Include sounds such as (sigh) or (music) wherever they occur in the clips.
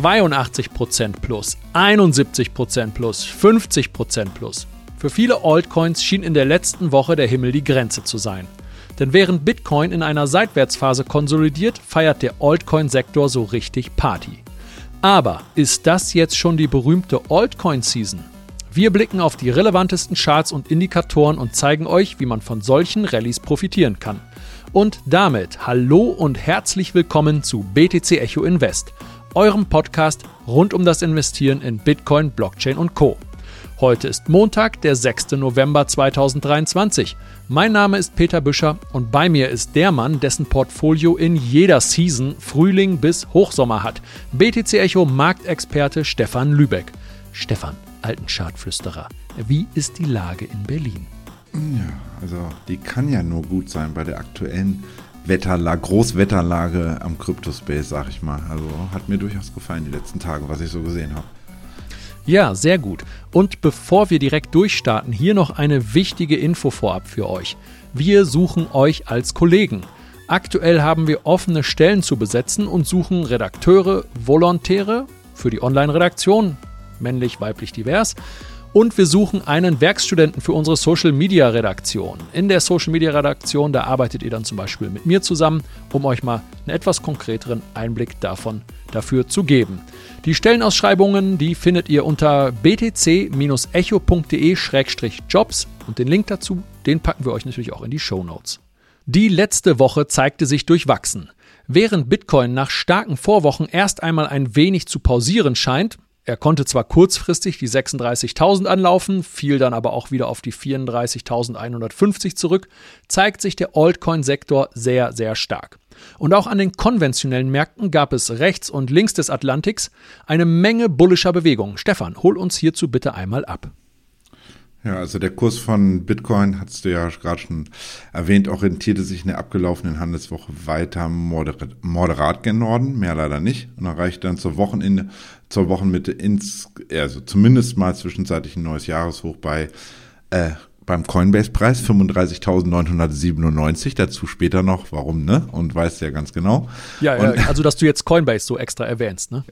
82% plus, 71% plus, 50% plus. Für viele Altcoins schien in der letzten Woche der Himmel die Grenze zu sein. Denn während Bitcoin in einer Seitwärtsphase konsolidiert, feiert der Altcoin-Sektor so richtig Party. Aber ist das jetzt schon die berühmte Altcoin-Season? Wir blicken auf die relevantesten Charts und Indikatoren und zeigen euch, wie man von solchen Rallyes profitieren kann. Und damit hallo und herzlich willkommen zu BTC Echo Invest, eurem Podcast rund um das Investieren in Bitcoin, Blockchain und Co. Heute ist Montag, der 6. November 2023. Mein Name ist Peter Büscher und bei mir ist der Mann, dessen Portfolio in jeder Season Frühling bis Hochsommer hat. BTC Echo Marktexperte Stefan Lübeck. Stefan, alten Chartflüsterer, wie ist die Lage in Berlin? Ja, also die kann ja nur gut sein bei der aktuellen Wetterlage, Großwetterlage am Cryptospace, sag ich mal. Also hat mir durchaus gefallen die letzten Tage, was ich so gesehen habe. Ja, sehr gut. Und bevor wir direkt durchstarten, hier noch eine wichtige Info vorab für euch. Wir suchen euch als Kollegen. Aktuell haben wir offene Stellen zu besetzen und suchen Redakteure, Volontäre für die Online-Redaktion, männlich, weiblich, divers, und wir suchen einen Werkstudenten für unsere Social Media Redaktion. In der Social Media Redaktion, da arbeitet ihr dann zum Beispiel mit mir zusammen, um euch mal einen etwas konkreteren Einblick davon dafür zu geben. Die Stellenausschreibungen, die findet ihr unter btc-echo.de-jobs und den Link dazu, den packen wir euch natürlich auch in die Show Notes. Die letzte Woche zeigte sich durchwachsen. Während Bitcoin nach starken Vorwochen erst einmal ein wenig zu pausieren scheint, er konnte zwar kurzfristig die 36.000 anlaufen, fiel dann aber auch wieder auf die 34.150 zurück, zeigt sich der Altcoin-Sektor sehr, sehr stark. Und auch an den konventionellen Märkten gab es rechts und links des Atlantiks eine Menge bullischer Bewegungen. Stefan, hol uns hierzu bitte einmal ab. Ja, also der Kurs von Bitcoin, hast du ja gerade schon erwähnt, orientierte sich in der abgelaufenen Handelswoche weiter moderat, moderat gen Norden, mehr leider nicht, und erreichte dann zur Wochenende, zur Wochenmitte ins, also zumindest mal zwischenzeitlich ein neues Jahreshoch bei äh, beim Coinbase-Preis 35.997. Dazu später noch, warum, ne? Und weißt ja ganz genau. Ja, ja also dass du jetzt Coinbase so extra erwähnst, ne?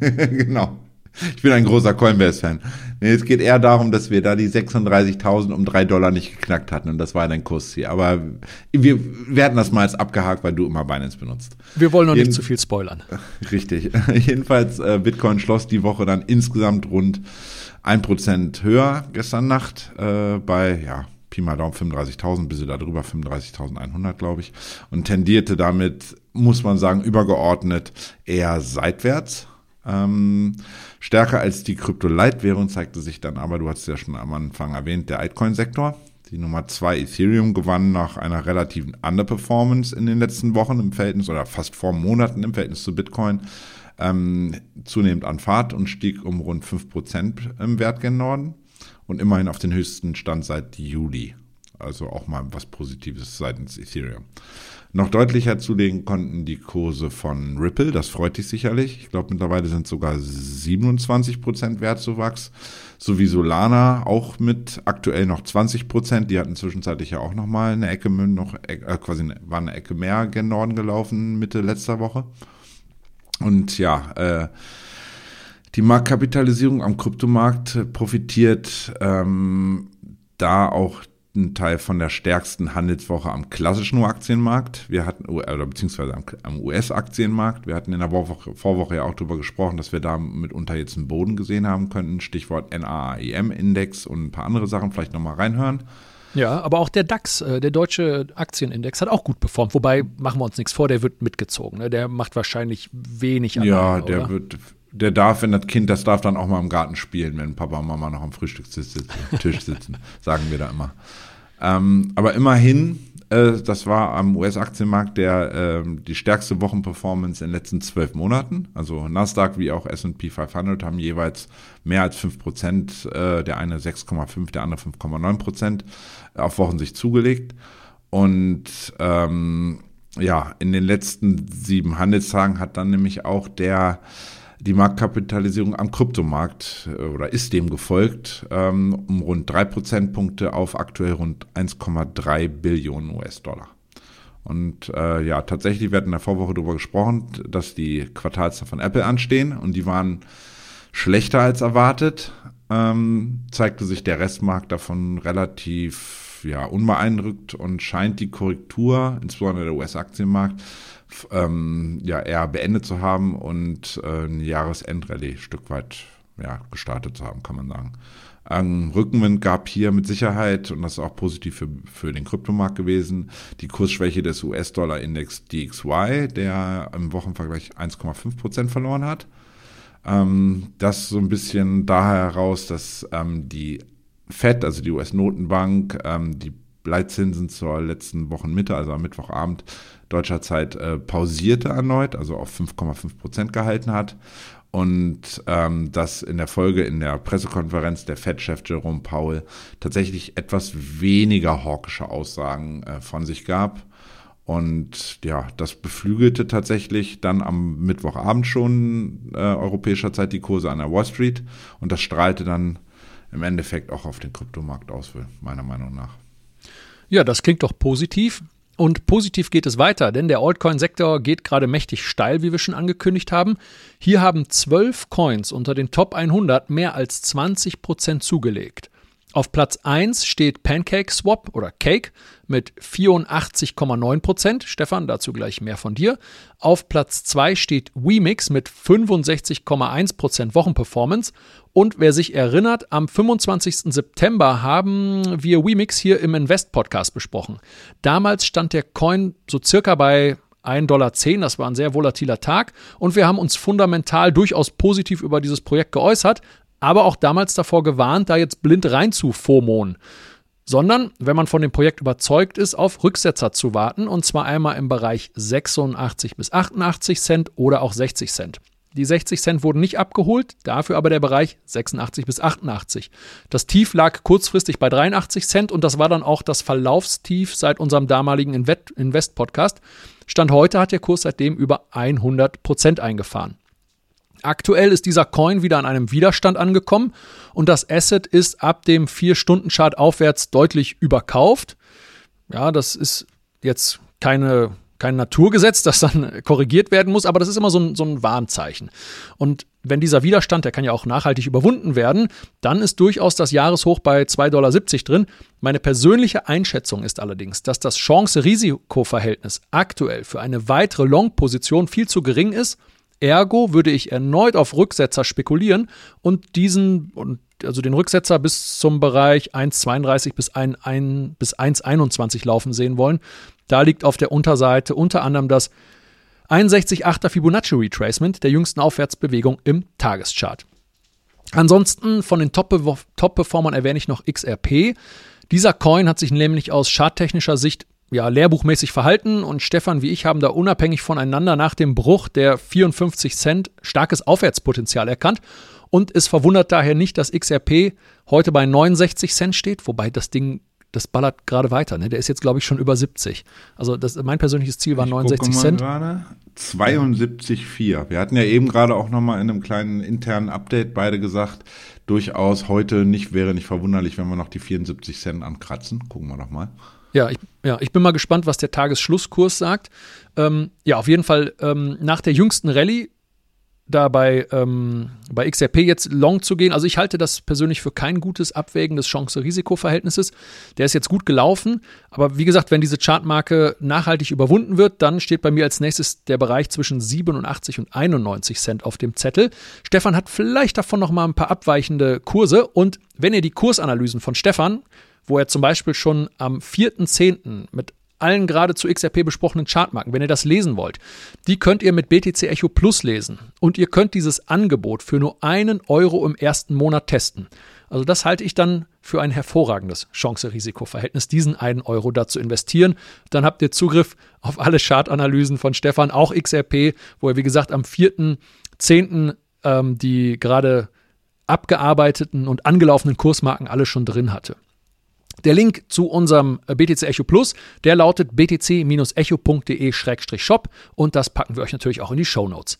(laughs) genau. (laughs) Ich bin ein großer Coinbase-Fan. Nee, es geht eher darum, dass wir da die 36.000 um drei Dollar nicht geknackt hatten und das war dein Kursziel. Aber wir werden das mal als abgehakt, weil du immer Binance benutzt. Wir wollen noch Jeden nicht zu viel spoilern. (laughs) Richtig. (laughs) Jedenfalls, äh, Bitcoin schloss die Woche dann insgesamt rund ein Prozent höher gestern Nacht äh, bei, ja, Pi mal Daumen 35.000, bisschen darüber 35.100, glaube ich. Und tendierte damit, muss man sagen, übergeordnet eher seitwärts. Ähm, stärker als die Krypto-Leitwährung zeigte sich dann aber, du hast ja schon am Anfang erwähnt, der Altcoin-Sektor. Die Nummer zwei Ethereum gewann nach einer relativen Underperformance in den letzten Wochen im Verhältnis oder fast vor Monaten im Verhältnis zu Bitcoin ähm, zunehmend an Fahrt und stieg um rund 5% im Wert gen Norden und immerhin auf den höchsten Stand seit Juli. Also auch mal was Positives seitens Ethereum. Noch deutlicher zulegen konnten die Kurse von Ripple, das freut dich sicherlich. Ich glaube, mittlerweile sind sogar 27% Wertzuwachs. Sowie Solana auch mit aktuell noch 20%. Die hatten zwischenzeitlich ja auch nochmal eine Ecke, noch, äh, quasi war eine Ecke mehr gen Norden gelaufen Mitte letzter Woche. Und ja, äh, die Marktkapitalisierung am Kryptomarkt profitiert ähm, da auch ein Teil von der stärksten Handelswoche am klassischen Aktienmarkt. Wir hatten, oder beziehungsweise am, am US-Aktienmarkt. Wir hatten in der Vorwoche, Vorwoche ja auch darüber gesprochen, dass wir da mitunter jetzt einen Boden gesehen haben könnten. Stichwort NAIM-Index und ein paar andere Sachen. Vielleicht nochmal reinhören. Ja, aber auch der DAX, äh, der deutsche Aktienindex, hat auch gut performt. Wobei, machen wir uns nichts vor, der wird mitgezogen. Ne? Der macht wahrscheinlich wenig an. Ja, der oder? wird, der darf, wenn das Kind, das darf dann auch mal im Garten spielen, wenn Papa und Mama noch am Frühstückstisch sitzen, (laughs) sagen wir da immer. Ähm, aber immerhin, äh, das war am US-Aktienmarkt der äh, die stärkste Wochenperformance in den letzten zwölf Monaten. Also Nasdaq wie auch S&P 500 haben jeweils mehr als 5 Prozent, äh, der eine 6,5, der andere 5,9 Prozent auf Wochensicht zugelegt. Und ähm, ja, in den letzten sieben Handelstagen hat dann nämlich auch der die Marktkapitalisierung am Kryptomarkt äh, oder ist dem gefolgt ähm, um rund drei Prozentpunkte auf aktuell rund 1,3 Billionen US-Dollar. Und äh, ja, tatsächlich, wir hatten in der Vorwoche darüber gesprochen, dass die Quartalszahlen von Apple anstehen und die waren schlechter als erwartet. Ähm, zeigte sich der Restmarkt davon relativ ja, unbeeindruckt und scheint die Korrektur, insbesondere der US-Aktienmarkt, ähm, ja, eher beendet zu haben und äh, ein Jahresendrallye ein Stück weit ja, gestartet zu haben, kann man sagen. Ein Rückenwind gab hier mit Sicherheit, und das ist auch positiv für, für den Kryptomarkt gewesen, die Kursschwäche des US-Dollar-Index DXY, der im Wochenvergleich 1,5 Prozent verloren hat. Ähm, das so ein bisschen daher heraus, dass ähm, die FED, also die US-Notenbank, ähm, die Leitzinsen zur letzten Wochenmitte, also am Mittwochabend deutscher Zeit, äh, pausierte erneut, also auf 5,5 Prozent gehalten hat und ähm, dass in der Folge in der Pressekonferenz der Fed-Chef Jerome Powell tatsächlich etwas weniger hawkische Aussagen äh, von sich gab. Und ja, das beflügelte tatsächlich dann am Mittwochabend schon äh, europäischer Zeit die Kurse an der Wall Street und das strahlte dann im Endeffekt auch auf den Kryptomarkt aus, meiner Meinung nach. Ja, das klingt doch positiv. Und positiv geht es weiter, denn der Altcoin-Sektor geht gerade mächtig steil, wie wir schon angekündigt haben. Hier haben zwölf Coins unter den Top 100 mehr als 20 Prozent zugelegt. Auf Platz 1 steht Pancake Swap oder Cake mit 84,9 Prozent. Stefan, dazu gleich mehr von dir. Auf Platz 2 steht Wemix mit 65,1 Prozent Wochenperformance. Und wer sich erinnert, am 25. September haben wir Wemix hier im Invest Podcast besprochen. Damals stand der Coin so circa bei 1,10 Dollar. Das war ein sehr volatiler Tag. Und wir haben uns fundamental durchaus positiv über dieses Projekt geäußert aber auch damals davor gewarnt, da jetzt blind rein zu FOMOen. Sondern, wenn man von dem Projekt überzeugt ist, auf Rücksetzer zu warten und zwar einmal im Bereich 86 bis 88 Cent oder auch 60 Cent. Die 60 Cent wurden nicht abgeholt, dafür aber der Bereich 86 bis 88. Das Tief lag kurzfristig bei 83 Cent und das war dann auch das Verlaufstief seit unserem damaligen Invest-Podcast. Stand heute hat der Kurs seitdem über 100 Prozent eingefahren. Aktuell ist dieser Coin wieder an einem Widerstand angekommen und das Asset ist ab dem 4-Stunden-Chart aufwärts deutlich überkauft. Ja, das ist jetzt keine, kein Naturgesetz, das dann (laughs) korrigiert werden muss, aber das ist immer so ein, so ein Warnzeichen. Und wenn dieser Widerstand, der kann ja auch nachhaltig überwunden werden, dann ist durchaus das Jahreshoch bei 2,70 Dollar drin. Meine persönliche Einschätzung ist allerdings, dass das Chance-Risiko-Verhältnis aktuell für eine weitere Long-Position viel zu gering ist Ergo würde ich erneut auf Rücksetzer spekulieren und diesen, also den Rücksetzer bis zum Bereich 1,32 bis 1,21 bis 1,21 laufen sehen wollen. Da liegt auf der Unterseite unter anderem das 61,8er Fibonacci Retracement der jüngsten Aufwärtsbewegung im Tageschart. Ansonsten von den Top-Performern erwähne ich noch XRP. Dieser Coin hat sich nämlich aus charttechnischer Sicht ja, lehrbuchmäßig verhalten und Stefan wie ich haben da unabhängig voneinander nach dem Bruch der 54 Cent starkes Aufwärtspotenzial erkannt und es verwundert daher nicht, dass XRP heute bei 69 Cent steht, wobei das Ding, das ballert gerade weiter. Ne? Der ist jetzt, glaube ich, schon über 70. Also das, mein persönliches Ziel war ich 69 Cent. 72,4. Wir hatten ja eben gerade auch nochmal in einem kleinen internen Update beide gesagt, durchaus heute nicht, wäre nicht verwunderlich, wenn wir noch die 74 Cent ankratzen. Gucken wir doch mal. Ja ich, ja, ich bin mal gespannt, was der Tagesschlusskurs sagt. Ähm, ja, auf jeden Fall ähm, nach der jüngsten Rallye da bei, ähm, bei XRP jetzt long zu gehen. Also ich halte das persönlich für kein gutes Abwägen des Chance-Risiko-Verhältnisses. Der ist jetzt gut gelaufen, aber wie gesagt, wenn diese Chartmarke nachhaltig überwunden wird, dann steht bei mir als nächstes der Bereich zwischen 87 und 91 Cent auf dem Zettel. Stefan hat vielleicht davon noch mal ein paar abweichende Kurse und wenn ihr die Kursanalysen von Stefan wo er zum Beispiel schon am 4.10. mit allen gerade zu XRP besprochenen Chartmarken, wenn ihr das lesen wollt, die könnt ihr mit BTC Echo Plus lesen. Und ihr könnt dieses Angebot für nur einen Euro im ersten Monat testen. Also das halte ich dann für ein hervorragendes Chance-Risiko-Verhältnis, diesen einen Euro da zu investieren. Dann habt ihr Zugriff auf alle Chartanalysen von Stefan, auch XRP, wo er, wie gesagt, am 4.10. Ähm, die gerade abgearbeiteten und angelaufenen Kursmarken alle schon drin hatte. Der Link zu unserem äh, BTC Echo Plus, der lautet btc-echo.de-shop und das packen wir euch natürlich auch in die Show Notes.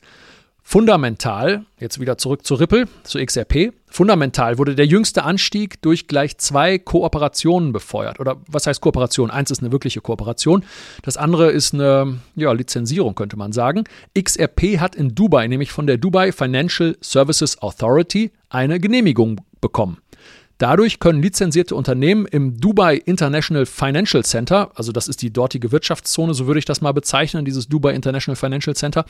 Fundamental, jetzt wieder zurück zu Ripple, zu XRP. Fundamental wurde der jüngste Anstieg durch gleich zwei Kooperationen befeuert. Oder was heißt Kooperation? Eins ist eine wirkliche Kooperation. Das andere ist eine ja, Lizenzierung, könnte man sagen. XRP hat in Dubai, nämlich von der Dubai Financial Services Authority, eine Genehmigung bekommen. Dadurch können lizenzierte Unternehmen im Dubai International Financial Center, also das ist die dortige Wirtschaftszone, so würde ich das mal bezeichnen, dieses Dubai International Financial Center,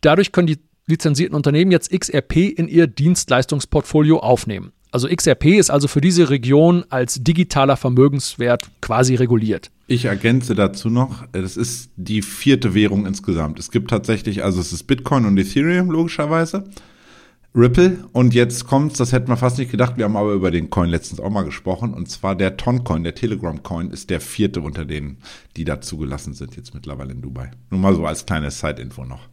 dadurch können die lizenzierten Unternehmen jetzt XRP in ihr Dienstleistungsportfolio aufnehmen. Also XRP ist also für diese Region als digitaler Vermögenswert quasi reguliert. Ich ergänze dazu noch, das ist die vierte Währung insgesamt. Es gibt tatsächlich, also es ist Bitcoin und Ethereum logischerweise, Ripple und jetzt kommt's, das hätten wir fast nicht gedacht, wir haben aber über den Coin letztens auch mal gesprochen und zwar der Toncoin, der Telegram Coin ist der vierte unter denen, die da zugelassen sind jetzt mittlerweile in Dubai. Nur mal so als kleines Side-Info noch.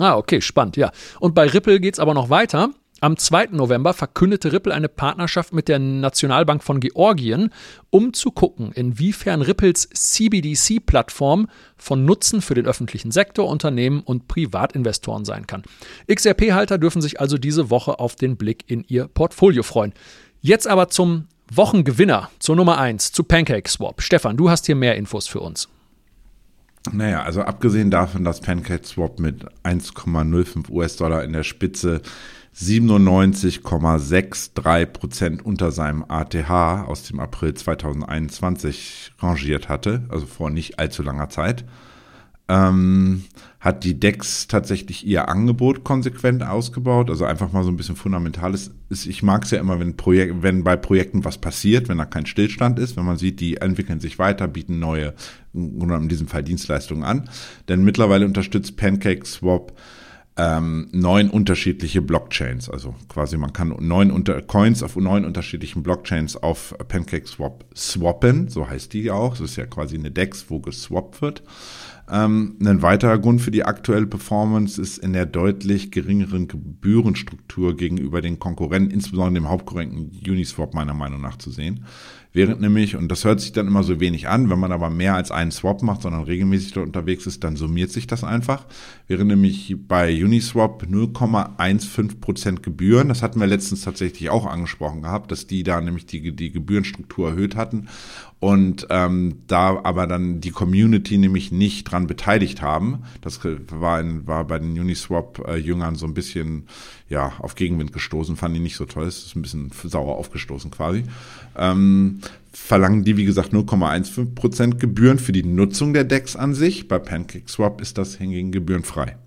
Ah, okay, spannend, ja. Und bei Ripple geht es aber noch weiter. Am 2. November verkündete Ripple eine Partnerschaft mit der Nationalbank von Georgien, um zu gucken, inwiefern Ripples CBDC-Plattform von Nutzen für den öffentlichen Sektor, Unternehmen und Privatinvestoren sein kann. XRP-Halter dürfen sich also diese Woche auf den Blick in ihr Portfolio freuen. Jetzt aber zum Wochengewinner, zur Nummer 1, zu PancakeSwap. Stefan, du hast hier mehr infos für uns. Naja, also abgesehen davon, dass PancakeSwap mit 1,05 US-Dollar in der Spitze 97,63 Prozent unter seinem ATH aus dem April 2021 rangiert hatte, also vor nicht allzu langer Zeit, ähm, hat die DEX tatsächlich ihr Angebot konsequent ausgebaut. Also einfach mal so ein bisschen fundamentales. Ich mag es ja immer, wenn, Projek wenn bei Projekten was passiert, wenn da kein Stillstand ist, wenn man sieht, die entwickeln sich weiter, bieten neue, in diesem Fall Dienstleistungen an. Denn mittlerweile unterstützt PancakeSwap ähm, neun unterschiedliche Blockchains. Also quasi man kann neun unter Coins auf neun unterschiedlichen Blockchains auf PancakeSwap swappen. So heißt die auch. Das ist ja quasi eine DEX, wo geswappt wird. Ähm, ein weiterer Grund für die aktuelle Performance ist in der deutlich geringeren Gebührenstruktur gegenüber den Konkurrenten, insbesondere dem Hauptkonkurrenten Uniswap meiner Meinung nach zu sehen. Während nämlich, und das hört sich dann immer so wenig an, wenn man aber mehr als einen Swap macht, sondern regelmäßig dort unterwegs ist, dann summiert sich das einfach. Während nämlich bei Uniswap 0,15% Gebühren, das hatten wir letztens tatsächlich auch angesprochen gehabt, dass die da nämlich die, die Gebührenstruktur erhöht hatten und ähm, da aber dann die Community nämlich nicht dran beteiligt haben. Das war, in, war bei den Uniswap-Jüngern so ein bisschen ja auf Gegenwind gestoßen, fanden die nicht so toll. Es ist ein bisschen sauer aufgestoßen quasi. Ähm, verlangen die, wie gesagt, 0,15% Gebühren für die Nutzung der Decks an sich. Bei PancakeSwap ist das hingegen gebührenfrei.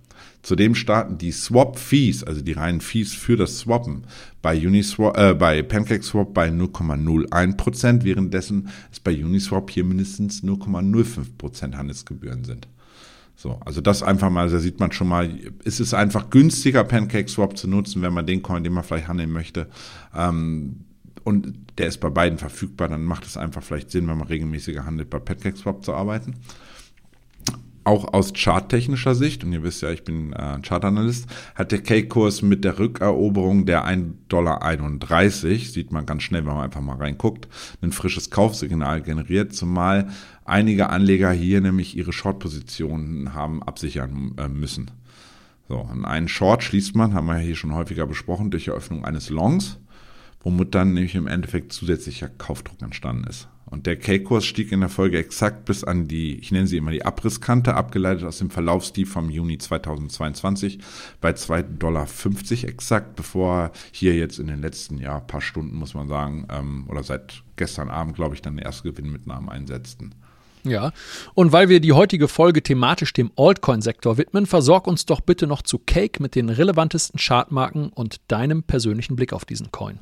Zudem starten die Swap-Fees, also die reinen Fees für das Swappen, bei, Uniswap, äh, bei PancakeSwap bei 0,01%, währenddessen es bei Uniswap hier mindestens 0,05% Handelsgebühren sind. So, also das einfach mal, da sieht man schon mal, ist es einfach günstiger, PancakeSwap zu nutzen, wenn man den Coin, den man vielleicht handeln möchte, ähm, und der ist bei beiden verfügbar, dann macht es einfach vielleicht Sinn, wenn man regelmäßiger handelt, bei PancakeSwap zu arbeiten auch aus charttechnischer Sicht, und ihr wisst ja, ich bin äh, Chartanalyst, hat der K-Kurs mit der Rückeroberung der 1,31 Dollar, sieht man ganz schnell, wenn man einfach mal reinguckt, ein frisches Kaufsignal generiert, zumal einige Anleger hier nämlich ihre Short-Positionen haben absichern äh, müssen. So, und einen Short schließt man, haben wir hier schon häufiger besprochen, durch Eröffnung eines Longs, womit dann nämlich im Endeffekt zusätzlicher Kaufdruck entstanden ist. Und der K-Kurs stieg in der Folge exakt bis an die, ich nenne sie immer die Abrisskante, abgeleitet aus dem Verlaufstief vom Juni 2022 bei 2,50 Dollar exakt, bevor hier jetzt in den letzten ja, paar Stunden, muss man sagen, ähm, oder seit gestern Abend, glaube ich, dann erste Gewinnmitnahmen einsetzten. Ja, und weil wir die heutige Folge thematisch dem Altcoin-Sektor widmen, versorg uns doch bitte noch zu Cake mit den relevantesten Chartmarken und deinem persönlichen Blick auf diesen Coin.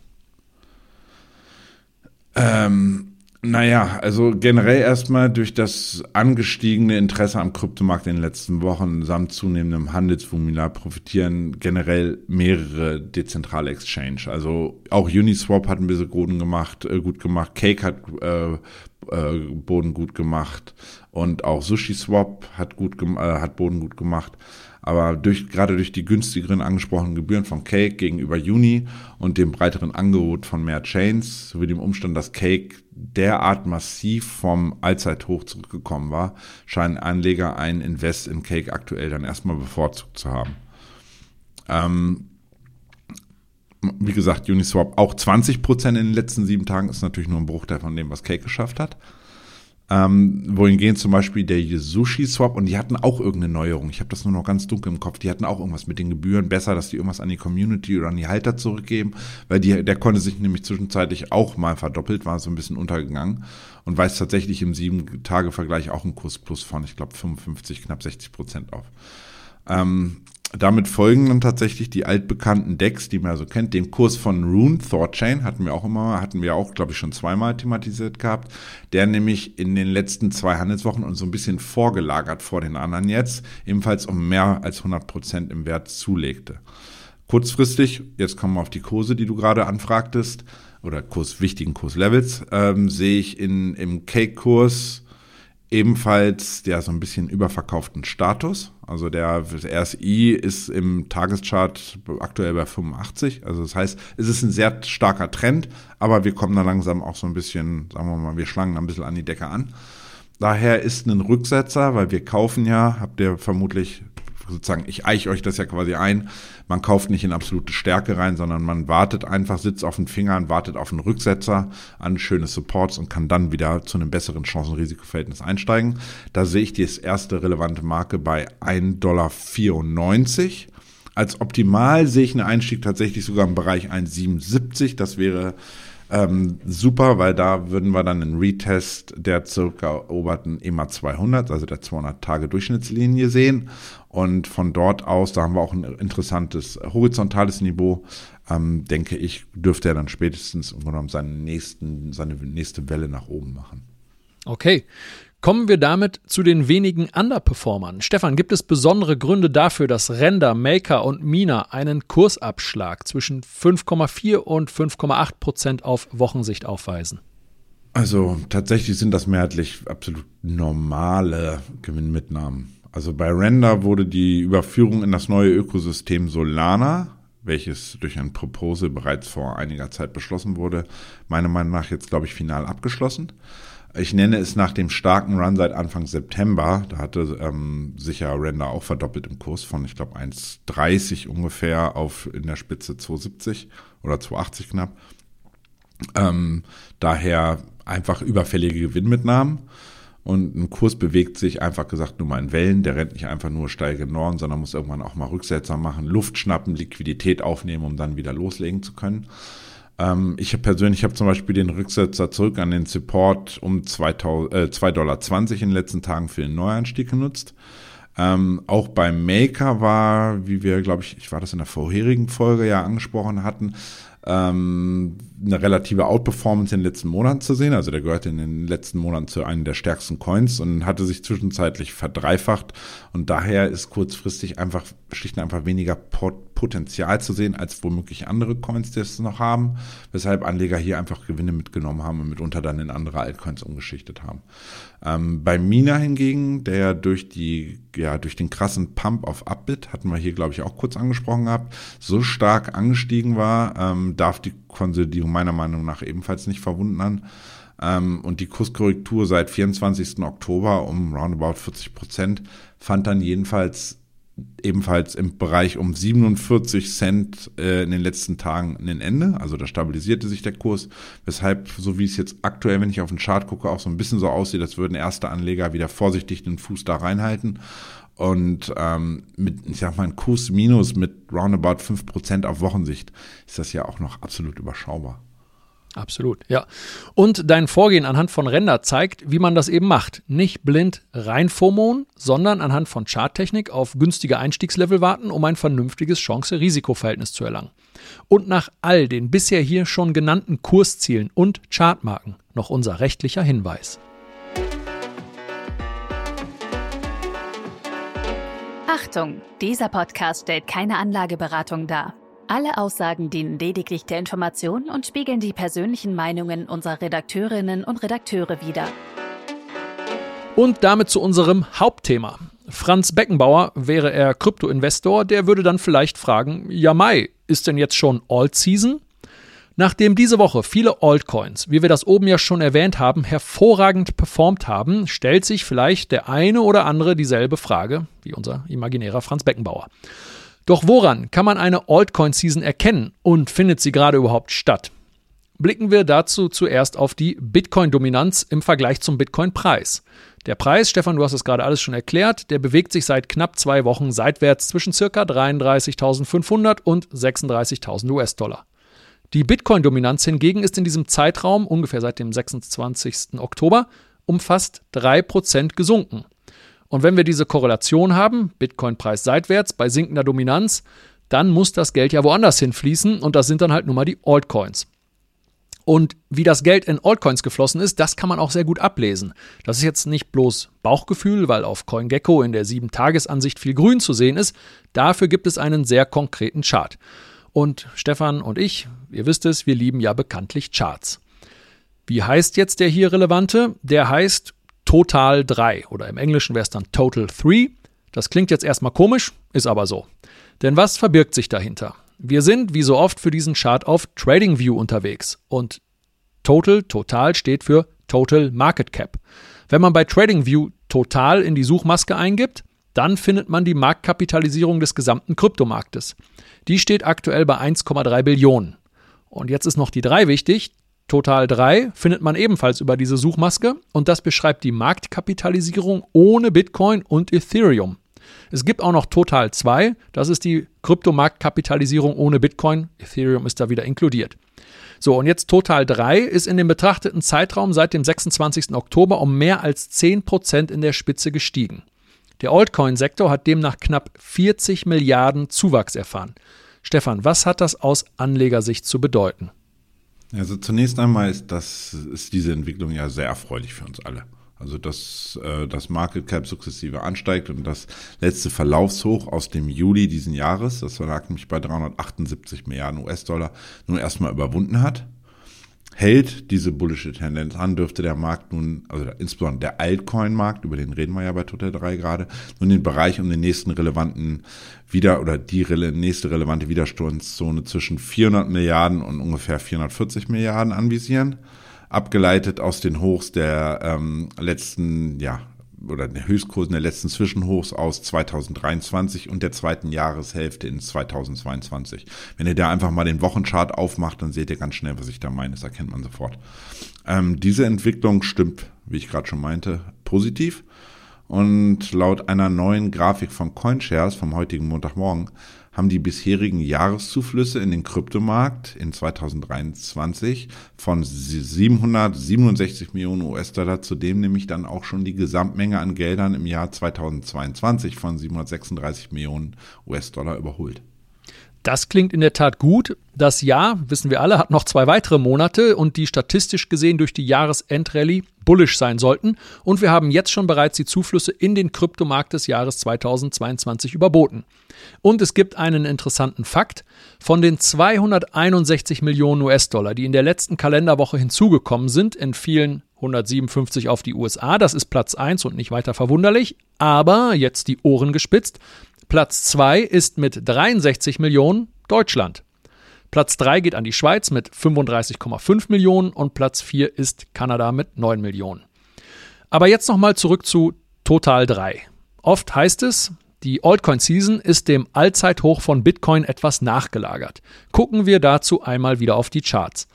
Ähm, naja, also generell erstmal durch das angestiegene Interesse am Kryptomarkt in den letzten Wochen samt zunehmendem Handelsvoluminar profitieren generell mehrere dezentrale Exchange. Also auch Uniswap hat ein bisschen Boden gemacht, äh, gut gemacht, Cake hat äh, äh, Boden gut gemacht und auch SushiSwap hat gut äh, hat Boden gut gemacht. Aber durch, gerade durch die günstigeren angesprochenen Gebühren von Cake gegenüber Uni und dem breiteren Angebot von mehr Chains sowie dem Umstand, dass Cake derart massiv vom Allzeithoch zurückgekommen war, scheinen Anleger ein Invest in Cake aktuell dann erstmal bevorzugt zu haben. Ähm, wie gesagt, Uniswap auch 20% in den letzten sieben Tagen ist natürlich nur ein Bruchteil von dem, was Cake geschafft hat. Ähm, wohingehend zum Beispiel der Sushi Swap und die hatten auch irgendeine Neuerung. Ich habe das nur noch ganz dunkel im Kopf. Die hatten auch irgendwas mit den Gebühren. Besser, dass die irgendwas an die Community oder an die Halter zurückgeben, weil die, der konnte sich nämlich zwischenzeitlich auch mal verdoppelt, war so ein bisschen untergegangen und weist tatsächlich im sieben-Tage-Vergleich auch einen Kurs plus von, ich glaube, 55, knapp 60 Prozent auf. Ähm, damit folgen dann tatsächlich die altbekannten Decks, die man so kennt. Den Kurs von Rune Thorchain hatten wir auch immer, hatten wir auch, glaube ich, schon zweimal thematisiert gehabt. Der nämlich in den letzten zwei Handelswochen uns so ein bisschen vorgelagert vor den anderen jetzt, ebenfalls um mehr als 100 Prozent im Wert zulegte. Kurzfristig, jetzt kommen wir auf die Kurse, die du gerade anfragtest, oder Kurs, wichtigen Kurslevels, ähm, sehe ich in, im Cake-Kurs ebenfalls der so ein bisschen überverkauften Status. Also der RSI ist im Tageschart aktuell bei 85. Also das heißt, es ist ein sehr starker Trend, aber wir kommen da langsam auch so ein bisschen, sagen wir mal, wir schlangen ein bisschen an die Decke an. Daher ist ein Rücksetzer, weil wir kaufen ja, habt ihr vermutlich sozusagen, ich eiche euch das ja quasi ein, man kauft nicht in absolute Stärke rein, sondern man wartet einfach, sitzt auf den Fingern, wartet auf einen Rücksetzer an schöne Supports und kann dann wieder zu einem besseren Chancen-Risiko-Verhältnis einsteigen. Da sehe ich die erste relevante Marke bei 1,94 Dollar. Als optimal sehe ich einen Einstieg tatsächlich sogar im Bereich 1,77. Das wäre ähm, super, weil da würden wir dann einen Retest der circa eroberten EMA 200, also der 200-Tage-Durchschnittslinie sehen. Und von dort aus, da haben wir auch ein interessantes horizontales Niveau, ähm, denke ich, dürfte er dann spätestens im genommen seinen nächsten, seine nächste Welle nach oben machen. Okay. Kommen wir damit zu den wenigen Underperformern. Stefan, gibt es besondere Gründe dafür, dass Render, Maker und Mina einen Kursabschlag zwischen 5,4 und 5,8 Prozent auf Wochensicht aufweisen? Also tatsächlich sind das mehrheitlich absolut normale Gewinnmitnahmen. Also bei Render wurde die Überführung in das neue Ökosystem Solana, welches durch ein Proposal bereits vor einiger Zeit beschlossen wurde, meiner Meinung nach jetzt, glaube ich, final abgeschlossen. Ich nenne es nach dem starken Run seit Anfang September. Da hatte ähm, sich ja Render auch verdoppelt im Kurs von, ich glaube, 1,30 ungefähr auf in der Spitze 2,70 oder 2,80 knapp. Ähm, daher einfach überfällige Gewinnmitnahmen. Und ein Kurs bewegt sich einfach gesagt nur mal in Wellen. Der rennt nicht einfach nur steil gen Norden, sondern muss irgendwann auch mal Rücksetzer machen, Luft schnappen, Liquidität aufnehmen, um dann wieder loslegen zu können. Ähm, ich persönlich habe zum Beispiel den Rücksetzer zurück an den Support um 2,20 äh, Dollar in den letzten Tagen für den Neuanstieg genutzt. Ähm, auch beim Maker war, wie wir, glaube ich, ich war das in der vorherigen Folge ja angesprochen hatten, ähm, eine relative Outperformance in den letzten Monaten zu sehen. Also der gehört in den letzten Monaten zu einem der stärksten Coins und hatte sich zwischenzeitlich verdreifacht. Und daher ist kurzfristig einfach schlicht und einfach weniger Potenzial zu sehen, als womöglich andere Coins, die es noch haben. Weshalb Anleger hier einfach Gewinne mitgenommen haben und mitunter dann in andere Altcoins umgeschichtet haben. Ähm, bei Mina hingegen, der durch die, ja, durch den krassen Pump auf Upbit, hatten wir hier, glaube ich, auch kurz angesprochen gehabt, so stark angestiegen war, ähm, darf die Konsolidierung meiner Meinung nach ebenfalls nicht verwundern. Ähm, und die Kurskorrektur seit 24. Oktober um roundabout 40 Prozent fand dann jedenfalls ebenfalls im Bereich um 47 Cent äh, in den letzten Tagen ein Ende. Also da stabilisierte sich der Kurs, weshalb, so wie es jetzt aktuell, wenn ich auf den Chart gucke, auch so ein bisschen so aussieht, als würden erste Anleger wieder vorsichtig den Fuß da reinhalten. Und ähm, mit, ich sag mal, ein Kurs minus mit roundabout 5% auf Wochensicht ist das ja auch noch absolut überschaubar. Absolut, ja. Und dein Vorgehen anhand von Render zeigt, wie man das eben macht. Nicht blind reinformonen, sondern anhand von Charttechnik auf günstige Einstiegslevel warten, um ein vernünftiges Chance-Risiko-Verhältnis zu erlangen. Und nach all den bisher hier schon genannten Kurszielen und Chartmarken noch unser rechtlicher Hinweis. Achtung, dieser Podcast stellt keine Anlageberatung dar. Alle Aussagen dienen lediglich der Information und spiegeln die persönlichen Meinungen unserer Redakteurinnen und Redakteure wider. Und damit zu unserem Hauptthema. Franz Beckenbauer, wäre er Krypto-Investor, der würde dann vielleicht fragen, ja Mai, ist denn jetzt schon Alt-Season? Nachdem diese Woche viele Altcoins, wie wir das oben ja schon erwähnt haben, hervorragend performt haben, stellt sich vielleicht der eine oder andere dieselbe Frage wie unser imaginärer Franz Beckenbauer. Doch woran kann man eine Altcoin-Season erkennen und findet sie gerade überhaupt statt? Blicken wir dazu zuerst auf die Bitcoin-Dominanz im Vergleich zum Bitcoin-Preis. Der Preis, Stefan, du hast es gerade alles schon erklärt, der bewegt sich seit knapp zwei Wochen seitwärts zwischen ca. 33.500 und 36.000 US-Dollar. Die Bitcoin-Dominanz hingegen ist in diesem Zeitraum, ungefähr seit dem 26. Oktober, um fast 3% gesunken. Und wenn wir diese Korrelation haben, Bitcoin-Preis seitwärts bei sinkender Dominanz, dann muss das Geld ja woanders hinfließen und das sind dann halt nun mal die Altcoins. Und wie das Geld in Altcoins geflossen ist, das kann man auch sehr gut ablesen. Das ist jetzt nicht bloß Bauchgefühl, weil auf CoinGecko in der 7-Tages-Ansicht viel Grün zu sehen ist. Dafür gibt es einen sehr konkreten Chart. Und Stefan und ich, ihr wisst es, wir lieben ja bekanntlich Charts. Wie heißt jetzt der hier relevante? Der heißt Total 3 oder im Englischen wäre es dann Total 3. Das klingt jetzt erstmal komisch, ist aber so. Denn was verbirgt sich dahinter? Wir sind, wie so oft, für diesen Chart auf TradingView unterwegs und Total, Total steht für Total Market Cap. Wenn man bei TradingView Total in die Suchmaske eingibt, dann findet man die Marktkapitalisierung des gesamten Kryptomarktes. Die steht aktuell bei 1,3 Billionen. Und jetzt ist noch die 3 wichtig. Total 3 findet man ebenfalls über diese Suchmaske und das beschreibt die Marktkapitalisierung ohne Bitcoin und Ethereum. Es gibt auch noch Total 2, das ist die Kryptomarktkapitalisierung ohne Bitcoin. Ethereum ist da wieder inkludiert. So, und jetzt Total 3 ist in dem betrachteten Zeitraum seit dem 26. Oktober um mehr als 10% in der Spitze gestiegen. Der Altcoin-Sektor hat demnach knapp 40 Milliarden Zuwachs erfahren. Stefan, was hat das aus Anlegersicht zu bedeuten? Also zunächst einmal ist, das, ist diese Entwicklung ja sehr erfreulich für uns alle. Also dass äh, das Market Cap sukzessive ansteigt und das letzte Verlaufshoch aus dem Juli diesen Jahres, das lag nämlich bei 378 Milliarden US-Dollar, nun erstmal überwunden hat. Hält diese bullische Tendenz an, dürfte der Markt nun, also insbesondere der Altcoin-Markt, über den reden wir ja bei Total 3 gerade, nun den Bereich um den nächsten relevanten wieder oder die nächste relevante Widerstandszone zwischen 400 Milliarden und ungefähr 440 Milliarden anvisieren abgeleitet aus den Hochs der ähm, letzten, ja, oder den Höchstkursen der letzten Zwischenhochs aus 2023 und der zweiten Jahreshälfte in 2022. Wenn ihr da einfach mal den Wochenchart aufmacht, dann seht ihr ganz schnell, was ich da meine. Das erkennt man sofort. Ähm, diese Entwicklung stimmt, wie ich gerade schon meinte, positiv. Und laut einer neuen Grafik von CoinShares vom heutigen Montagmorgen haben die bisherigen Jahreszuflüsse in den Kryptomarkt in 2023 von 767 Millionen US-Dollar, zudem nämlich dann auch schon die Gesamtmenge an Geldern im Jahr 2022 von 736 Millionen US-Dollar überholt. Das klingt in der Tat gut. Das Jahr, wissen wir alle, hat noch zwei weitere Monate und die statistisch gesehen durch die Jahresendrallye bullish sein sollten. Und wir haben jetzt schon bereits die Zuflüsse in den Kryptomarkt des Jahres 2022 überboten. Und es gibt einen interessanten Fakt. Von den 261 Millionen US-Dollar, die in der letzten Kalenderwoche hinzugekommen sind, entfielen 157 auf die USA. Das ist Platz 1 und nicht weiter verwunderlich. Aber jetzt die Ohren gespitzt. Platz 2 ist mit 63 Millionen Deutschland. Platz 3 geht an die Schweiz mit 35,5 Millionen und Platz 4 ist Kanada mit 9 Millionen. Aber jetzt nochmal zurück zu Total 3. Oft heißt es, die Altcoin Season ist dem Allzeithoch von Bitcoin etwas nachgelagert. Gucken wir dazu einmal wieder auf die Charts.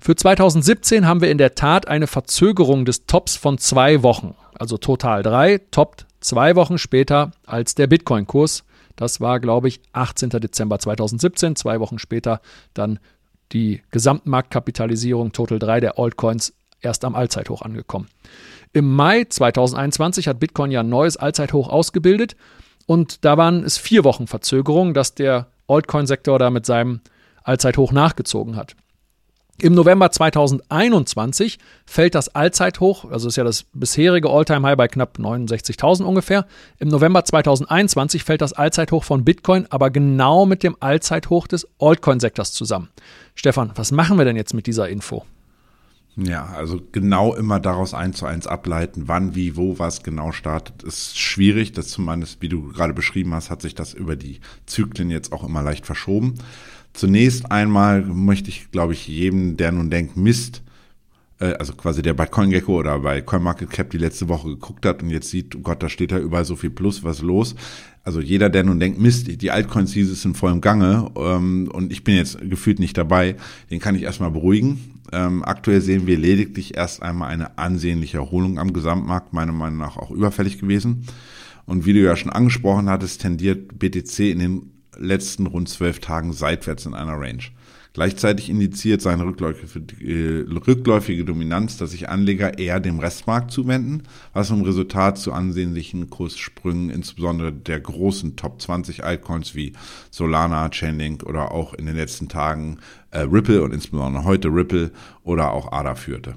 Für 2017 haben wir in der Tat eine Verzögerung des Tops von zwei Wochen. Also Total 3 toppt zwei Wochen später als der Bitcoin-Kurs. Das war, glaube ich, 18. Dezember 2017. Zwei Wochen später dann die Gesamtmarktkapitalisierung Total 3 der Altcoins erst am Allzeithoch angekommen. Im Mai 2021 hat Bitcoin ja ein neues Allzeithoch ausgebildet und da waren es vier Wochen Verzögerung, dass der Altcoin-Sektor da mit seinem Allzeithoch nachgezogen hat. Im November 2021 fällt das Allzeithoch, also ist ja das bisherige Alltime-High bei knapp 69.000 ungefähr. Im November 2021 fällt das Allzeithoch von Bitcoin aber genau mit dem Allzeithoch des Altcoin-Sektors zusammen. Stefan, was machen wir denn jetzt mit dieser Info? Ja, also genau immer daraus eins zu eins ableiten, wann, wie, wo, was genau startet, ist schwierig. Das zumindest, wie du gerade beschrieben hast, hat sich das über die Zyklen jetzt auch immer leicht verschoben. Zunächst einmal möchte ich, glaube ich, jedem, der nun denkt, Mist, äh, also quasi der bei CoinGecko oder bei CoinMarketCap die letzte Woche geguckt hat und jetzt sieht, oh Gott, da steht da überall so viel Plus, was los. Also jeder, der nun denkt, Mist, die Altcoin-Season ist in vollem Gange ähm, und ich bin jetzt gefühlt nicht dabei, den kann ich erstmal beruhigen. Ähm, aktuell sehen wir lediglich erst einmal eine ansehnliche Erholung am Gesamtmarkt, meiner Meinung nach auch überfällig gewesen. Und wie du ja schon angesprochen hattest, tendiert BTC in den letzten rund zwölf Tagen seitwärts in einer Range. Gleichzeitig indiziert seine rückläufige, rückläufige Dominanz, dass sich Anleger eher dem Restmarkt zuwenden, was im Resultat zu ansehnlichen Kurssprüngen insbesondere der großen Top 20 Altcoins wie Solana, Chainlink oder auch in den letzten Tagen äh, Ripple und insbesondere heute Ripple oder auch ADA führte.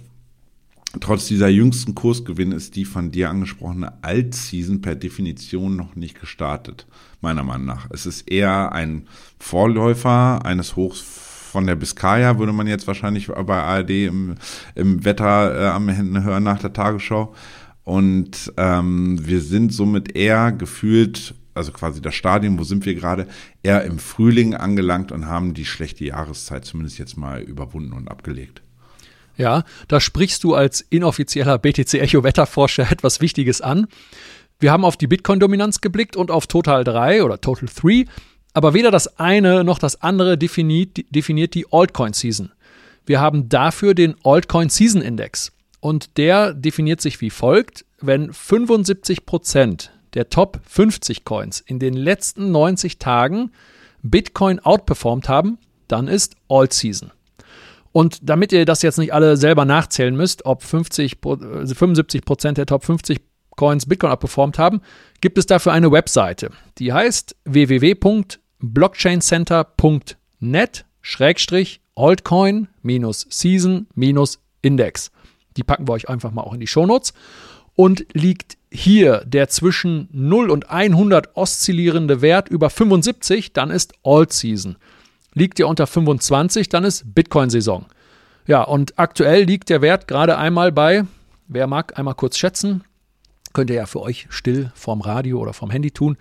Trotz dieser jüngsten Kursgewinne ist die von dir angesprochene Alt-Season per Definition noch nicht gestartet, meiner Meinung nach. Es ist eher ein Vorläufer eines Hochs von der Biskaya, würde man jetzt wahrscheinlich bei ARD im, im Wetter äh, am Ende hören nach der Tagesschau. Und ähm, wir sind somit eher gefühlt, also quasi das Stadium, wo sind wir gerade, eher im Frühling angelangt und haben die schlechte Jahreszeit zumindest jetzt mal überwunden und abgelegt. Ja, da sprichst du als inoffizieller BTC-Echo-Wetterforscher (laughs) etwas Wichtiges an. Wir haben auf die Bitcoin-Dominanz geblickt und auf Total 3 oder Total 3 aber weder das eine noch das andere definiert, definiert die Altcoin-Season. Wir haben dafür den Altcoin Season Index. Und der definiert sich wie folgt, wenn 75% der Top 50 Coins in den letzten 90 Tagen Bitcoin outperformt haben, dann ist Alt Season. Und damit ihr das jetzt nicht alle selber nachzählen müsst, ob 50, 75% der Top 50 Coins Bitcoin outperformt haben, gibt es dafür eine Webseite. Die heißt www blockchaincenter.net Schrägstrich Altcoin Season Index. Die packen wir euch einfach mal auch in die Shownotes. Und liegt hier der zwischen 0 und 100 oszillierende Wert über 75, dann ist Alt Season. Liegt ihr unter 25, dann ist Bitcoin-Saison. Ja, und aktuell liegt der Wert gerade einmal bei, wer mag, einmal kurz schätzen, könnt ihr ja für euch still vorm Radio oder vorm Handy tun,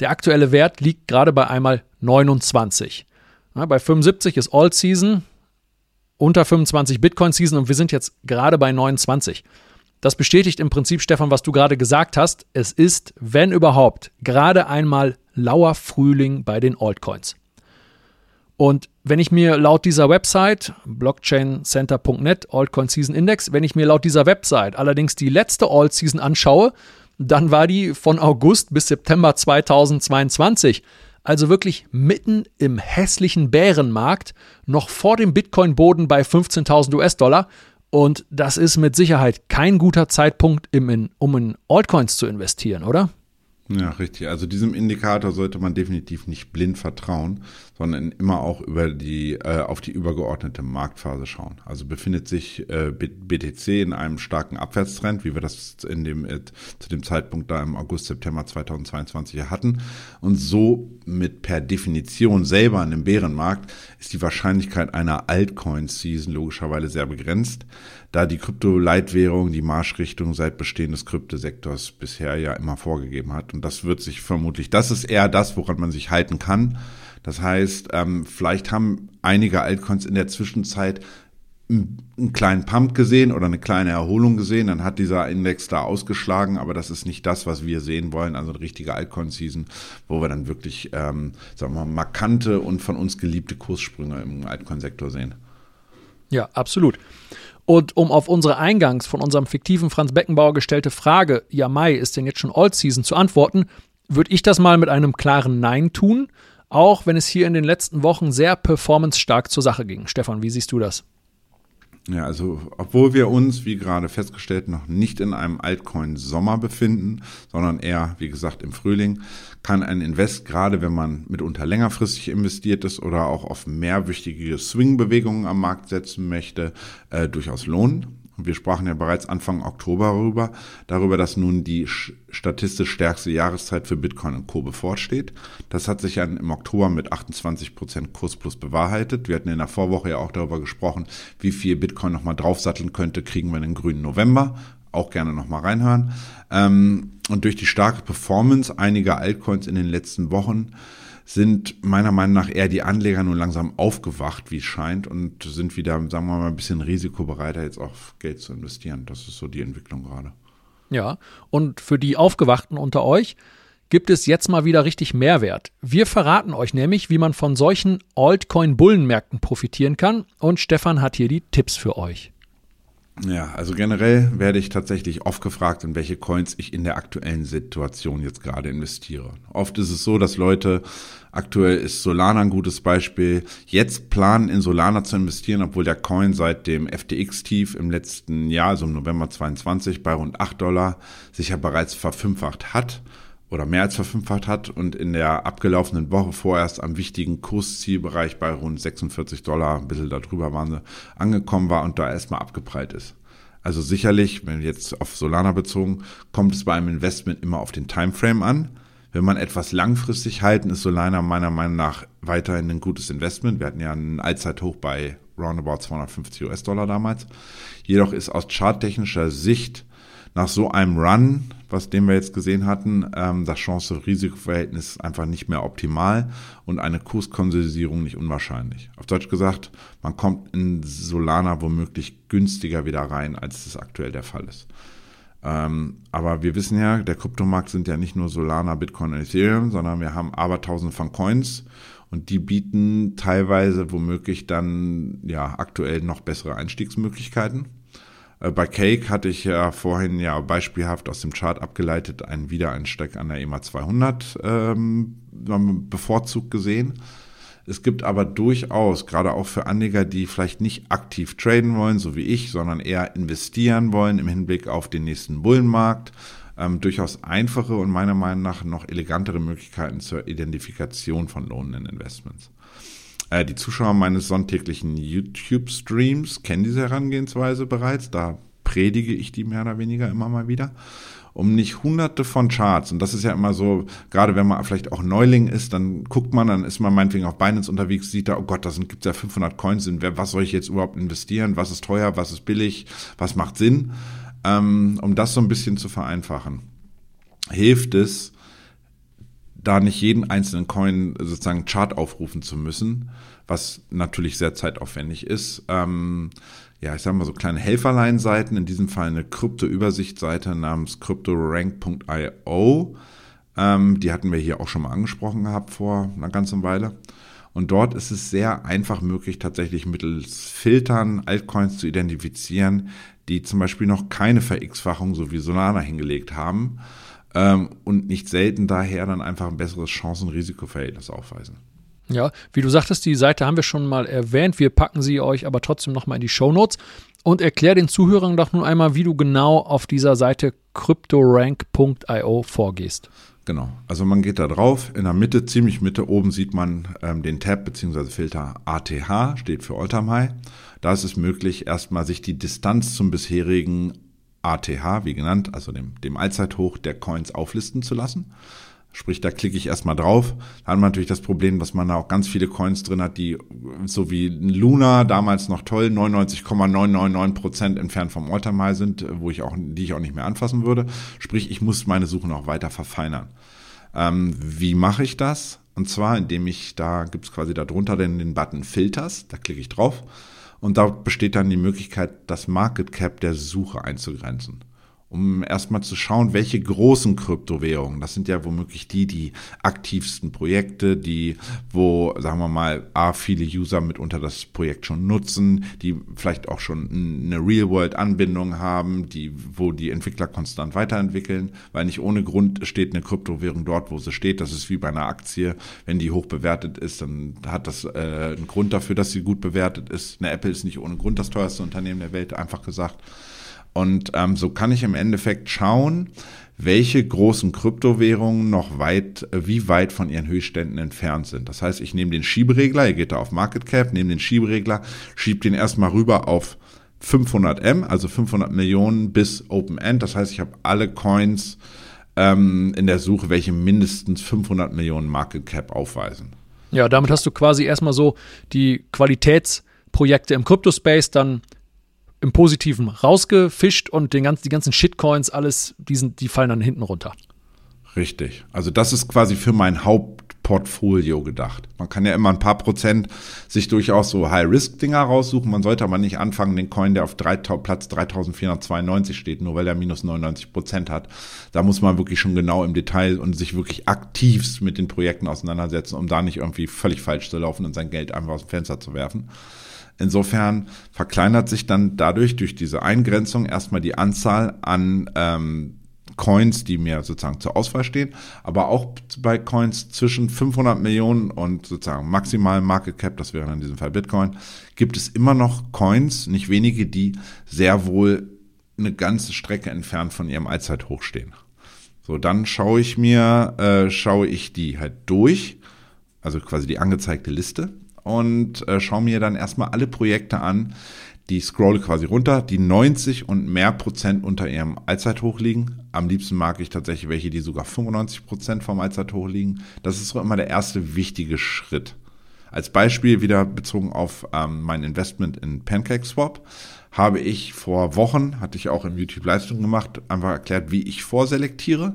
der aktuelle Wert liegt gerade bei einmal 29. Ja, bei 75 ist All Season, unter 25 Bitcoin Season und wir sind jetzt gerade bei 29. Das bestätigt im Prinzip, Stefan, was du gerade gesagt hast. Es ist, wenn überhaupt, gerade einmal lauer Frühling bei den Altcoins. Und wenn ich mir laut dieser Website, blockchaincenter.net, Altcoin Season Index, wenn ich mir laut dieser Website allerdings die letzte Alt Season anschaue, dann war die von August bis September 2022. Also wirklich mitten im hässlichen Bärenmarkt, noch vor dem Bitcoin-Boden bei 15.000 US-Dollar. Und das ist mit Sicherheit kein guter Zeitpunkt, um in Altcoins zu investieren, oder? Ja, richtig. Also diesem Indikator sollte man definitiv nicht blind vertrauen, sondern immer auch über die, äh, auf die übergeordnete Marktphase schauen. Also befindet sich äh, BTC in einem starken Abwärtstrend, wie wir das in dem, äh, zu dem Zeitpunkt da im August, September 2022 hatten. Und so mit per Definition selber in dem Bärenmarkt ist die Wahrscheinlichkeit einer Altcoin-Season logischerweise sehr begrenzt da die Krypto-Leitwährung die Marschrichtung seit Bestehen des Kryptosektors bisher ja immer vorgegeben hat. Und das wird sich vermutlich, das ist eher das, woran man sich halten kann. Das heißt, ähm, vielleicht haben einige Altcoins in der Zwischenzeit einen kleinen Pump gesehen oder eine kleine Erholung gesehen, dann hat dieser Index da ausgeschlagen, aber das ist nicht das, was wir sehen wollen, also eine richtige Altcoin-Season, wo wir dann wirklich, ähm, sagen wir mal, markante und von uns geliebte Kurssprünge im Altcoin-Sektor sehen. Ja, absolut. Und um auf unsere eingangs von unserem fiktiven Franz Beckenbauer gestellte Frage, ja Mai, ist denn jetzt schon All Season, zu antworten, würde ich das mal mit einem klaren Nein tun, auch wenn es hier in den letzten Wochen sehr performance-stark zur Sache ging. Stefan, wie siehst du das? Ja, also obwohl wir uns, wie gerade festgestellt, noch nicht in einem Altcoin-Sommer befinden, sondern eher, wie gesagt, im Frühling, kann ein Invest, gerade wenn man mitunter längerfristig investiert ist oder auch auf mehrwichtige Swing-Bewegungen am Markt setzen möchte, äh, durchaus lohnen. Und wir sprachen ja bereits Anfang Oktober darüber, darüber, dass nun die statistisch stärkste Jahreszeit für Bitcoin und Co. bevorsteht. Das hat sich ja im Oktober mit 28 Prozent Kursplus bewahrheitet. Wir hatten in der Vorwoche ja auch darüber gesprochen, wie viel Bitcoin nochmal draufsatteln könnte, kriegen wir in den grünen November. Auch gerne nochmal reinhören. Ähm, und durch die starke Performance einiger Altcoins in den letzten Wochen sind meiner Meinung nach eher die Anleger nun langsam aufgewacht, wie es scheint, und sind wieder, sagen wir mal, ein bisschen risikobereiter, jetzt auch Geld zu investieren. Das ist so die Entwicklung gerade. Ja, und für die Aufgewachten unter euch gibt es jetzt mal wieder richtig Mehrwert. Wir verraten euch nämlich, wie man von solchen Altcoin-Bullenmärkten profitieren kann und Stefan hat hier die Tipps für euch. Ja, also generell werde ich tatsächlich oft gefragt, in welche Coins ich in der aktuellen Situation jetzt gerade investiere. Oft ist es so, dass Leute, aktuell ist Solana ein gutes Beispiel, jetzt planen in Solana zu investieren, obwohl der Coin seit dem FTX-Tief im letzten Jahr, also im November 22 bei rund 8 Dollar, sich ja bereits verfünffacht hat oder mehr als verfünffacht hat und in der abgelaufenen Woche vorerst am wichtigen Kurszielbereich bei rund 46 Dollar, ein bisschen darüber waren sie, angekommen war und da erstmal abgeprallt ist. Also sicherlich, wenn jetzt auf Solana bezogen, kommt es bei einem Investment immer auf den Timeframe an. Wenn man etwas langfristig halten, ist Solana meiner Meinung nach weiterhin ein gutes Investment. Wir hatten ja einen Allzeithoch bei roundabout 250 US-Dollar damals. Jedoch ist aus charttechnischer Sicht nach so einem Run, was den wir jetzt gesehen hatten, ähm, das Chance-Risiko-Verhältnis einfach nicht mehr optimal und eine Kurskonsolidierung nicht unwahrscheinlich. Auf Deutsch gesagt, man kommt in Solana womöglich günstiger wieder rein, als es aktuell der Fall ist. Ähm, aber wir wissen ja, der Kryptomarkt sind ja nicht nur Solana, Bitcoin und Ethereum, sondern wir haben abertausende von Coins und die bieten teilweise womöglich dann ja aktuell noch bessere Einstiegsmöglichkeiten. Äh, bei Cake hatte ich ja vorhin ja beispielhaft aus dem Chart abgeleitet einen Wiedereinsteig an der EMA 200 ähm, bevorzugt gesehen. Es gibt aber durchaus, gerade auch für Anleger, die vielleicht nicht aktiv traden wollen, so wie ich, sondern eher investieren wollen im Hinblick auf den nächsten Bullenmarkt, ähm, durchaus einfache und meiner Meinung nach noch elegantere Möglichkeiten zur Identifikation von lohnenden Investments. Äh, die Zuschauer meines sonntäglichen YouTube-Streams kennen diese Herangehensweise bereits. Da predige ich die mehr oder weniger immer mal wieder. Um nicht hunderte von Charts, und das ist ja immer so, gerade wenn man vielleicht auch Neuling ist, dann guckt man, dann ist man meinetwegen auf Binance unterwegs, sieht da, oh Gott, da gibt es ja 500 Coins, in was soll ich jetzt überhaupt investieren, was ist teuer, was ist billig, was macht Sinn, ähm, um das so ein bisschen zu vereinfachen. Hilft es, da nicht jeden einzelnen Coin sozusagen Chart aufrufen zu müssen, was natürlich sehr zeitaufwendig ist. Ähm, ja, ich sage mal so kleine Helferlein-Seiten, in diesem Fall eine Krypto-Übersichtsseite namens cryptorank.io. Ähm, die hatten wir hier auch schon mal angesprochen gehabt vor einer ganzen Weile. Und dort ist es sehr einfach möglich, tatsächlich mittels Filtern Altcoins zu identifizieren, die zum Beispiel noch keine Ver-X-Fachung so wie Solana hingelegt haben ähm, und nicht selten daher dann einfach ein besseres Chancen-Risiko-Verhältnis aufweisen. Ja, wie du sagtest, die Seite haben wir schon mal erwähnt. Wir packen sie euch aber trotzdem nochmal in die Show Notes und erklär den Zuhörern doch nun einmal, wie du genau auf dieser Seite cryptorank.io vorgehst. Genau, also man geht da drauf, in der Mitte, ziemlich Mitte oben sieht man ähm, den Tab bzw. Filter ATH, steht für Alltime High. Da ist es möglich, erstmal sich die Distanz zum bisherigen ATH, wie genannt, also dem, dem Allzeithoch der Coins auflisten zu lassen. Sprich, da klicke ich erstmal drauf. Da hat man natürlich das Problem, dass man da auch ganz viele Coins drin hat, die so wie Luna damals noch toll 99,999 Prozent entfernt vom Alltime High sind, wo ich auch, die ich auch nicht mehr anfassen würde. Sprich, ich muss meine Suche noch weiter verfeinern. Ähm, wie mache ich das? Und zwar, indem ich, da gibt es quasi darunter den, den Button Filters, da klicke ich drauf und da besteht dann die Möglichkeit, das Market Cap der Suche einzugrenzen um erstmal zu schauen, welche großen Kryptowährungen, das sind ja womöglich die, die aktivsten Projekte, die, wo, sagen wir mal, A, viele User mitunter das Projekt schon nutzen, die vielleicht auch schon eine Real-World-Anbindung haben, die, wo die Entwickler konstant weiterentwickeln, weil nicht ohne Grund steht eine Kryptowährung dort, wo sie steht. Das ist wie bei einer Aktie. Wenn die hoch bewertet ist, dann hat das äh, einen Grund dafür, dass sie gut bewertet ist. Eine Apple ist nicht ohne Grund das teuerste Unternehmen der Welt, einfach gesagt. Und ähm, so kann ich im Endeffekt schauen, welche großen Kryptowährungen noch weit, äh, wie weit von ihren Höchstständen entfernt sind. Das heißt, ich nehme den Schieberegler, ihr geht da auf Market Cap, nehme den Schieberegler, schiebe den erstmal rüber auf 500 M, also 500 Millionen bis Open End. Das heißt, ich habe alle Coins ähm, in der Suche, welche mindestens 500 Millionen Market Cap aufweisen. Ja, damit hast du quasi erstmal so die Qualitätsprojekte im Kryptospace dann im Positiven rausgefischt und den ganzen, die ganzen Shitcoins, alles, die, sind, die fallen dann hinten runter. Richtig. Also das ist quasi für mein Haupt Portfolio gedacht. Man kann ja immer ein paar Prozent sich durchaus so High-Risk-Dinger raussuchen. Man sollte aber nicht anfangen, den Coin, der auf 3, Platz 3492 steht, nur weil er minus 99 Prozent hat. Da muss man wirklich schon genau im Detail und sich wirklich aktiv mit den Projekten auseinandersetzen, um da nicht irgendwie völlig falsch zu laufen und sein Geld einfach aus dem Fenster zu werfen. Insofern verkleinert sich dann dadurch durch diese Eingrenzung erstmal die Anzahl an ähm, Coins, die mir sozusagen zur Auswahl stehen, aber auch bei Coins zwischen 500 Millionen und sozusagen maximalen Market Cap, das wäre in diesem Fall Bitcoin, gibt es immer noch Coins, nicht wenige, die sehr wohl eine ganze Strecke entfernt von ihrem Allzeithoch stehen. So, dann schaue ich mir, äh, schaue ich die halt durch, also quasi die angezeigte Liste und äh, schaue mir dann erstmal alle Projekte an, die scrolle quasi runter, die 90 und mehr Prozent unter ihrem Allzeithoch liegen. Am liebsten mag ich tatsächlich welche, die sogar 95 Prozent vom Allzeithoch liegen. Das ist so immer der erste wichtige Schritt. Als Beispiel wieder bezogen auf ähm, mein Investment in PancakeSwap habe ich vor Wochen, hatte ich auch im YouTube Livestream gemacht, einfach erklärt, wie ich vorselektiere.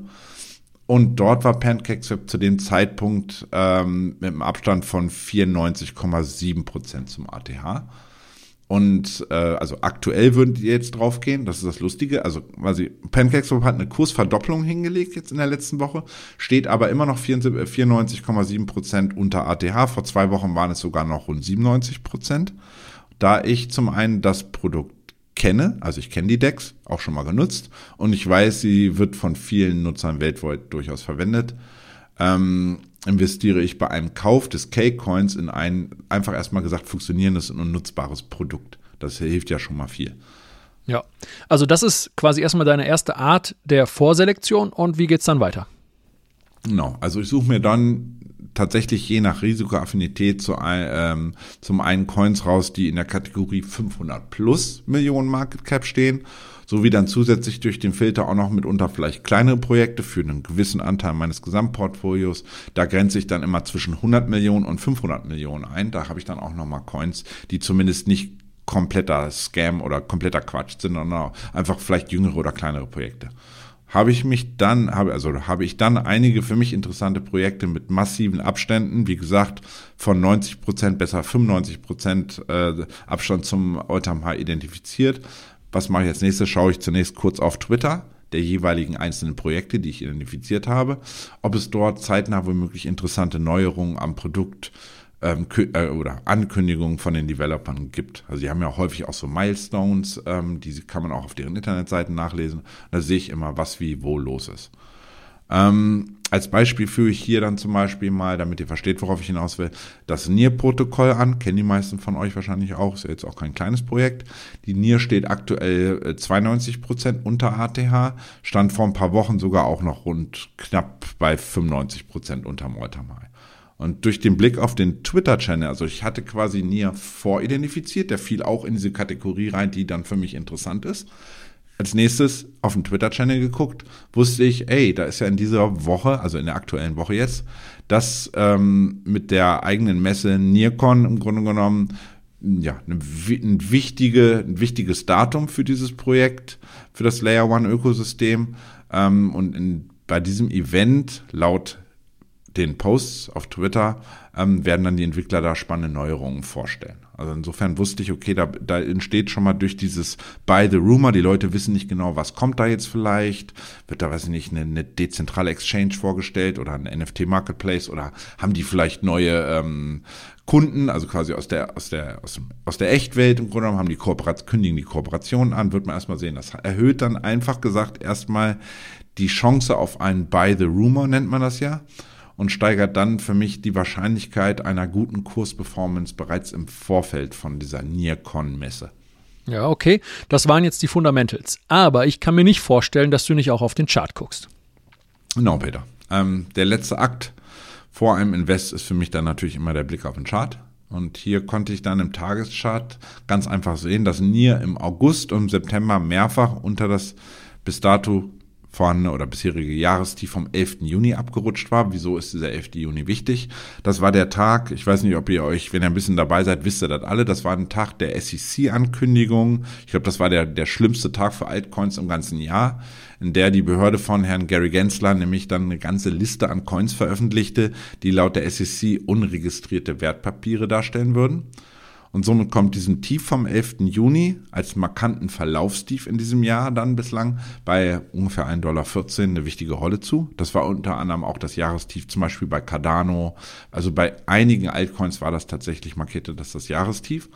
Und dort war PancakeSwap zu dem Zeitpunkt ähm, mit einem Abstand von 94,7 Prozent zum ATH. Und äh, also aktuell würden die jetzt draufgehen, das ist das Lustige. Also quasi PancakeSwap hat eine Kursverdopplung hingelegt jetzt in der letzten Woche, steht aber immer noch 94,7 Prozent unter ATH. Vor zwei Wochen waren es sogar noch rund 97 Prozent. Da ich zum einen das Produkt kenne, also ich kenne die Decks, auch schon mal genutzt und ich weiß, sie wird von vielen Nutzern weltweit durchaus verwendet. Ähm, investiere ich bei einem Kauf des K-Coins in ein, einfach erstmal gesagt, funktionierendes und nutzbares Produkt. Das hilft ja schon mal viel. Ja, also das ist quasi erstmal deine erste Art der Vorselektion und wie geht es dann weiter? Genau, also ich suche mir dann tatsächlich je nach Risikoaffinität zu, ähm, zum einen Coins raus, die in der Kategorie 500 plus Millionen Market Cap stehen sowie dann zusätzlich durch den Filter auch noch mitunter vielleicht kleinere Projekte für einen gewissen Anteil meines Gesamtportfolios. Da grenze ich dann immer zwischen 100 Millionen und 500 Millionen ein. Da habe ich dann auch nochmal Coins, die zumindest nicht kompletter Scam oder kompletter Quatsch sind, sondern einfach vielleicht jüngere oder kleinere Projekte habe ich mich dann, habe, also habe ich dann einige für mich interessante Projekte mit massiven Abständen, wie gesagt, von 90 Prozent, besser 95 Prozent äh, Abstand zum Alltime High identifiziert. Was mache ich als nächstes? Schaue ich zunächst kurz auf Twitter der jeweiligen einzelnen Projekte, die ich identifiziert habe, ob es dort zeitnah womöglich interessante Neuerungen am Produkt ähm, äh, oder Ankündigungen von den Developern gibt. Also die haben ja häufig auch so Milestones, ähm, die kann man auch auf deren Internetseiten nachlesen. Da sehe ich immer, was wie wo los ist. Ähm, als Beispiel führe ich hier dann zum Beispiel mal, damit ihr versteht, worauf ich hinaus will, das NIR-Protokoll an. Kennen die meisten von euch wahrscheinlich auch. Ist ja jetzt auch kein kleines Projekt. Die NIR steht aktuell 92 äh, Prozent unter ATH, stand vor ein paar Wochen sogar auch noch rund knapp bei 95 Prozent unter Mortamai. Und durch den Blick auf den Twitter-Channel, also ich hatte quasi NIR voridentifiziert, der fiel auch in diese Kategorie rein, die dann für mich interessant ist als nächstes auf den Twitter-Channel geguckt, wusste ich, ey, da ist ja in dieser Woche, also in der aktuellen Woche jetzt, dass ähm, mit der eigenen Messe Nircon im Grunde genommen ja, ein, ein, wichtige, ein wichtiges Datum für dieses Projekt, für das Layer One Ökosystem. Ähm, und in, bei diesem Event, laut den Posts auf Twitter, ähm, werden dann die Entwickler da spannende Neuerungen vorstellen. Also insofern wusste ich, okay, da, da entsteht schon mal durch dieses Buy the Rumor, die Leute wissen nicht genau, was kommt da jetzt vielleicht, wird da, weiß ich nicht, eine, eine dezentrale Exchange vorgestellt oder ein NFT Marketplace oder haben die vielleicht neue ähm, Kunden, also quasi aus der, aus der, aus, aus der Echtwelt im Grunde genommen, haben die Kooperation, kündigen die Kooperation an, wird man erstmal sehen. Das erhöht dann einfach gesagt erstmal die Chance auf einen Buy the Rumor, nennt man das ja und steigert dann für mich die Wahrscheinlichkeit einer guten Kursperformance bereits im Vorfeld von dieser NearCon-Messe. Ja, okay. Das waren jetzt die Fundamentals. Aber ich kann mir nicht vorstellen, dass du nicht auch auf den Chart guckst. Genau, Peter. Ähm, der letzte Akt vor einem Invest ist für mich dann natürlich immer der Blick auf den Chart. Und hier konnte ich dann im Tageschart ganz einfach sehen, dass NIR im August und im September mehrfach unter das bis dato vorhandene oder bisherige Jahrestief vom 11. Juni abgerutscht war. Wieso ist dieser 11. Juni wichtig? Das war der Tag, ich weiß nicht, ob ihr euch, wenn ihr ein bisschen dabei seid, wisst ihr das alle, das war ein Tag der SEC-Ankündigung. Ich glaube, das war der, der schlimmste Tag für Altcoins im ganzen Jahr, in der die Behörde von Herrn Gary Gensler nämlich dann eine ganze Liste an Coins veröffentlichte, die laut der SEC unregistrierte Wertpapiere darstellen würden. Und somit kommt diesem Tief vom 11. Juni als markanten Verlaufstief in diesem Jahr dann bislang bei ungefähr 1,14 Dollar eine wichtige Rolle zu. Das war unter anderem auch das Jahrestief, zum Beispiel bei Cardano. Also bei einigen Altcoins war das tatsächlich markierte das das Jahrestief.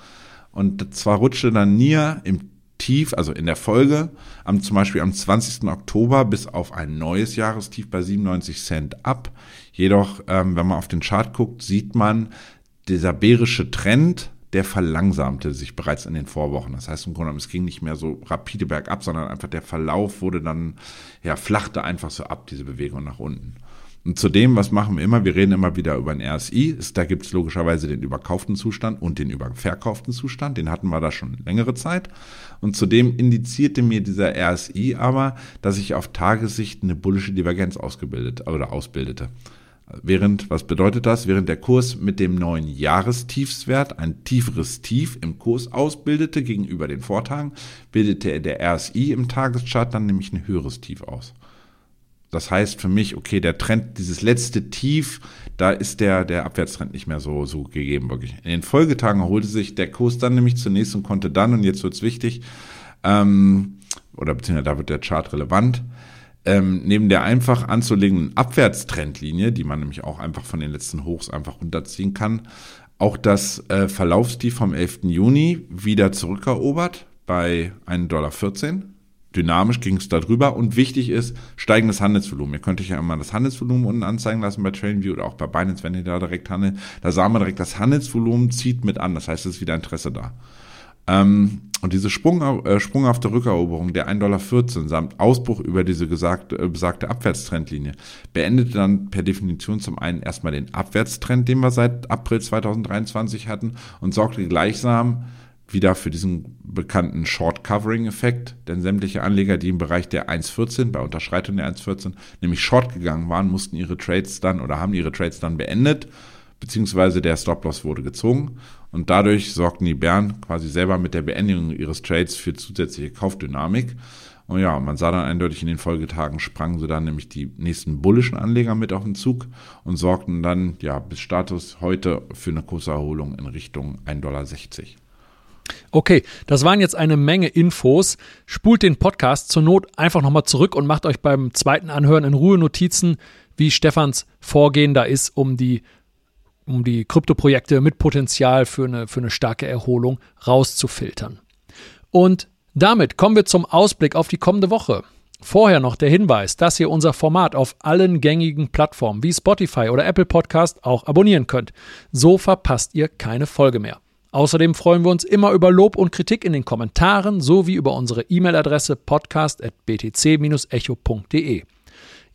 Und zwar rutschte dann NIR im Tief, also in der Folge, am, zum Beispiel am 20. Oktober bis auf ein neues Jahrestief bei 97 Cent ab. Jedoch, ähm, wenn man auf den Chart guckt, sieht man, dieser bärische Trend der verlangsamte sich bereits in den Vorwochen. Das heißt im Grunde genommen, es ging nicht mehr so rapide bergab, sondern einfach der Verlauf wurde dann, ja, flachte einfach so ab, diese Bewegung nach unten. Und zudem, was machen wir immer? Wir reden immer wieder über ein RSI. Da gibt es logischerweise den überkauften Zustand und den überverkauften Zustand. Den hatten wir da schon längere Zeit. Und zudem indizierte mir dieser RSI aber, dass sich auf Tagessicht eine bullische Divergenz ausgebildet oder ausbildete. Während, was bedeutet das? Während der Kurs mit dem neuen Jahrestiefswert ein tieferes Tief im Kurs ausbildete gegenüber den Vortagen, bildete der RSI im Tageschart dann nämlich ein höheres Tief aus. Das heißt für mich, okay, der Trend, dieses letzte Tief, da ist der, der Abwärtstrend nicht mehr so, so gegeben, wirklich. In den Folgetagen erholte sich der Kurs dann nämlich zunächst und konnte dann, und jetzt wird's wichtig, ähm, oder beziehungsweise da wird der Chart relevant, ähm, neben der einfach anzulegenden Abwärtstrendlinie, die man nämlich auch einfach von den letzten Hochs einfach runterziehen kann, auch das äh, Verlaufstief vom 11. Juni wieder zurückerobert bei 1,14 Dollar. Dynamisch ging es darüber und wichtig ist, steigendes Handelsvolumen. Ihr könnt euch ja immer das Handelsvolumen unten anzeigen lassen bei TradingView oder auch bei Binance, wenn ihr da direkt handelt. Da sah man direkt, das Handelsvolumen zieht mit an. Das heißt, es ist wieder Interesse da. Ähm, und diese Sprung, äh, sprunghafte Rückeroberung der 1,14 Dollar samt Ausbruch über diese gesagte, äh, besagte Abwärtstrendlinie beendete dann per Definition zum einen erstmal den Abwärtstrend, den wir seit April 2023 hatten und sorgte gleichsam wieder für diesen bekannten Short-Covering-Effekt, denn sämtliche Anleger, die im Bereich der 1,14, bei Unterschreitung der 1,14, nämlich Short gegangen waren, mussten ihre Trades dann oder haben ihre Trades dann beendet, beziehungsweise der Stop-Loss wurde gezogen und dadurch sorgten die Bären quasi selber mit der Beendigung ihres Trades für zusätzliche Kaufdynamik. Und ja, man sah dann eindeutig in den Folgetagen sprangen sie dann nämlich die nächsten bullischen Anleger mit auf den Zug und sorgten dann ja bis Status heute für eine Kurserholung in Richtung 1,60 Dollar. Okay, das waren jetzt eine Menge Infos. Spult den Podcast zur Not einfach nochmal zurück und macht euch beim zweiten Anhören in Ruhe Notizen, wie Stefans Vorgehen da ist, um die um die Kryptoprojekte mit Potenzial für eine, für eine starke Erholung rauszufiltern. Und damit kommen wir zum Ausblick auf die kommende Woche. Vorher noch der Hinweis, dass ihr unser Format auf allen gängigen Plattformen wie Spotify oder Apple Podcast auch abonnieren könnt. So verpasst ihr keine Folge mehr. Außerdem freuen wir uns immer über Lob und Kritik in den Kommentaren sowie über unsere E-Mail-Adresse podcast.btc-echo.de.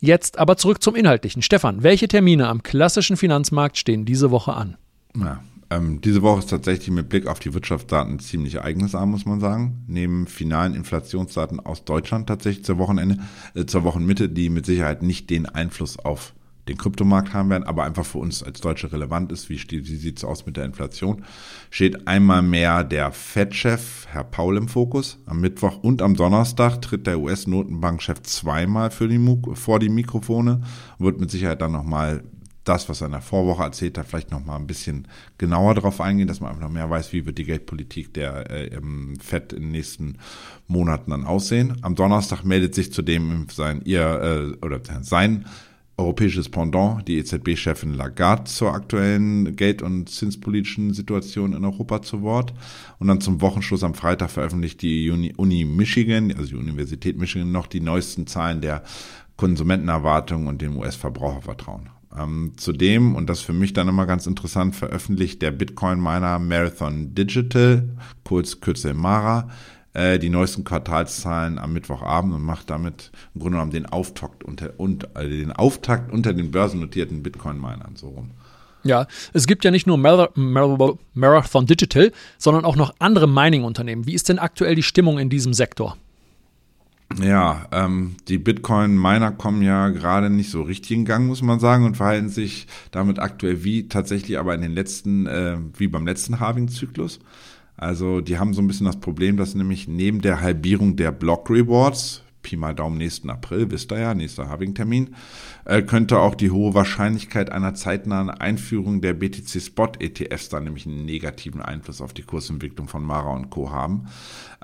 Jetzt aber zurück zum Inhaltlichen. Stefan, welche Termine am klassischen Finanzmarkt stehen diese Woche an? Ja, ähm, diese Woche ist tatsächlich mit Blick auf die Wirtschaftsdaten ziemlich ereignisarm, muss man sagen. Neben finalen Inflationsdaten aus Deutschland tatsächlich zur Wochenende, äh, zur Wochenmitte, die mit Sicherheit nicht den Einfluss auf den Kryptomarkt haben werden, aber einfach für uns als Deutsche relevant ist, wie, wie sieht es aus mit der Inflation, steht einmal mehr der Fed-Chef, Herr Paul, im Fokus. Am Mittwoch und am Donnerstag tritt der US-Notenbankchef zweimal für die, vor die Mikrofone und wird mit Sicherheit dann nochmal das, was er in der Vorwoche erzählt hat, vielleicht nochmal ein bisschen genauer darauf eingehen, dass man einfach noch mehr weiß, wie wird die Geldpolitik der äh, FED in den nächsten Monaten dann aussehen. Am Donnerstag meldet sich zudem sein ihr äh, oder sein europäisches Pendant, die EZB-Chefin Lagarde zur aktuellen geld- und zinspolitischen Situation in Europa zu Wort. Und dann zum Wochenschluss am Freitag veröffentlicht die Uni, Uni Michigan, also die Universität Michigan, noch die neuesten Zahlen der Konsumentenerwartungen und dem US-Verbrauchervertrauen. Ähm, zudem, und das für mich dann immer ganz interessant, veröffentlicht der Bitcoin-Miner Marathon Digital, kurz Kürzel Mara, äh, die neuesten Quartalszahlen am Mittwochabend und macht damit im Grunde genommen den Auftakt unter, und, also den Auftakt unter den börsennotierten Bitcoin-Minern so rum. Ja, es gibt ja nicht nur Marathon Digital, sondern auch noch andere Mining-Unternehmen. Wie ist denn aktuell die Stimmung in diesem Sektor? Ja, ähm, die Bitcoin-Miner kommen ja gerade nicht so richtig in Gang, muss man sagen, und verhalten sich damit aktuell wie tatsächlich aber in den letzten, äh, wie beim letzten Halving-Zyklus. Also die haben so ein bisschen das Problem, dass nämlich neben der Halbierung der Block Rewards, Pi mal Daumen nächsten April, wisst ihr ja, nächster Halving-Termin, äh, könnte auch die hohe Wahrscheinlichkeit einer zeitnahen Einführung der BTC Spot ETFs dann nämlich einen negativen Einfluss auf die Kursentwicklung von Mara und Co. haben.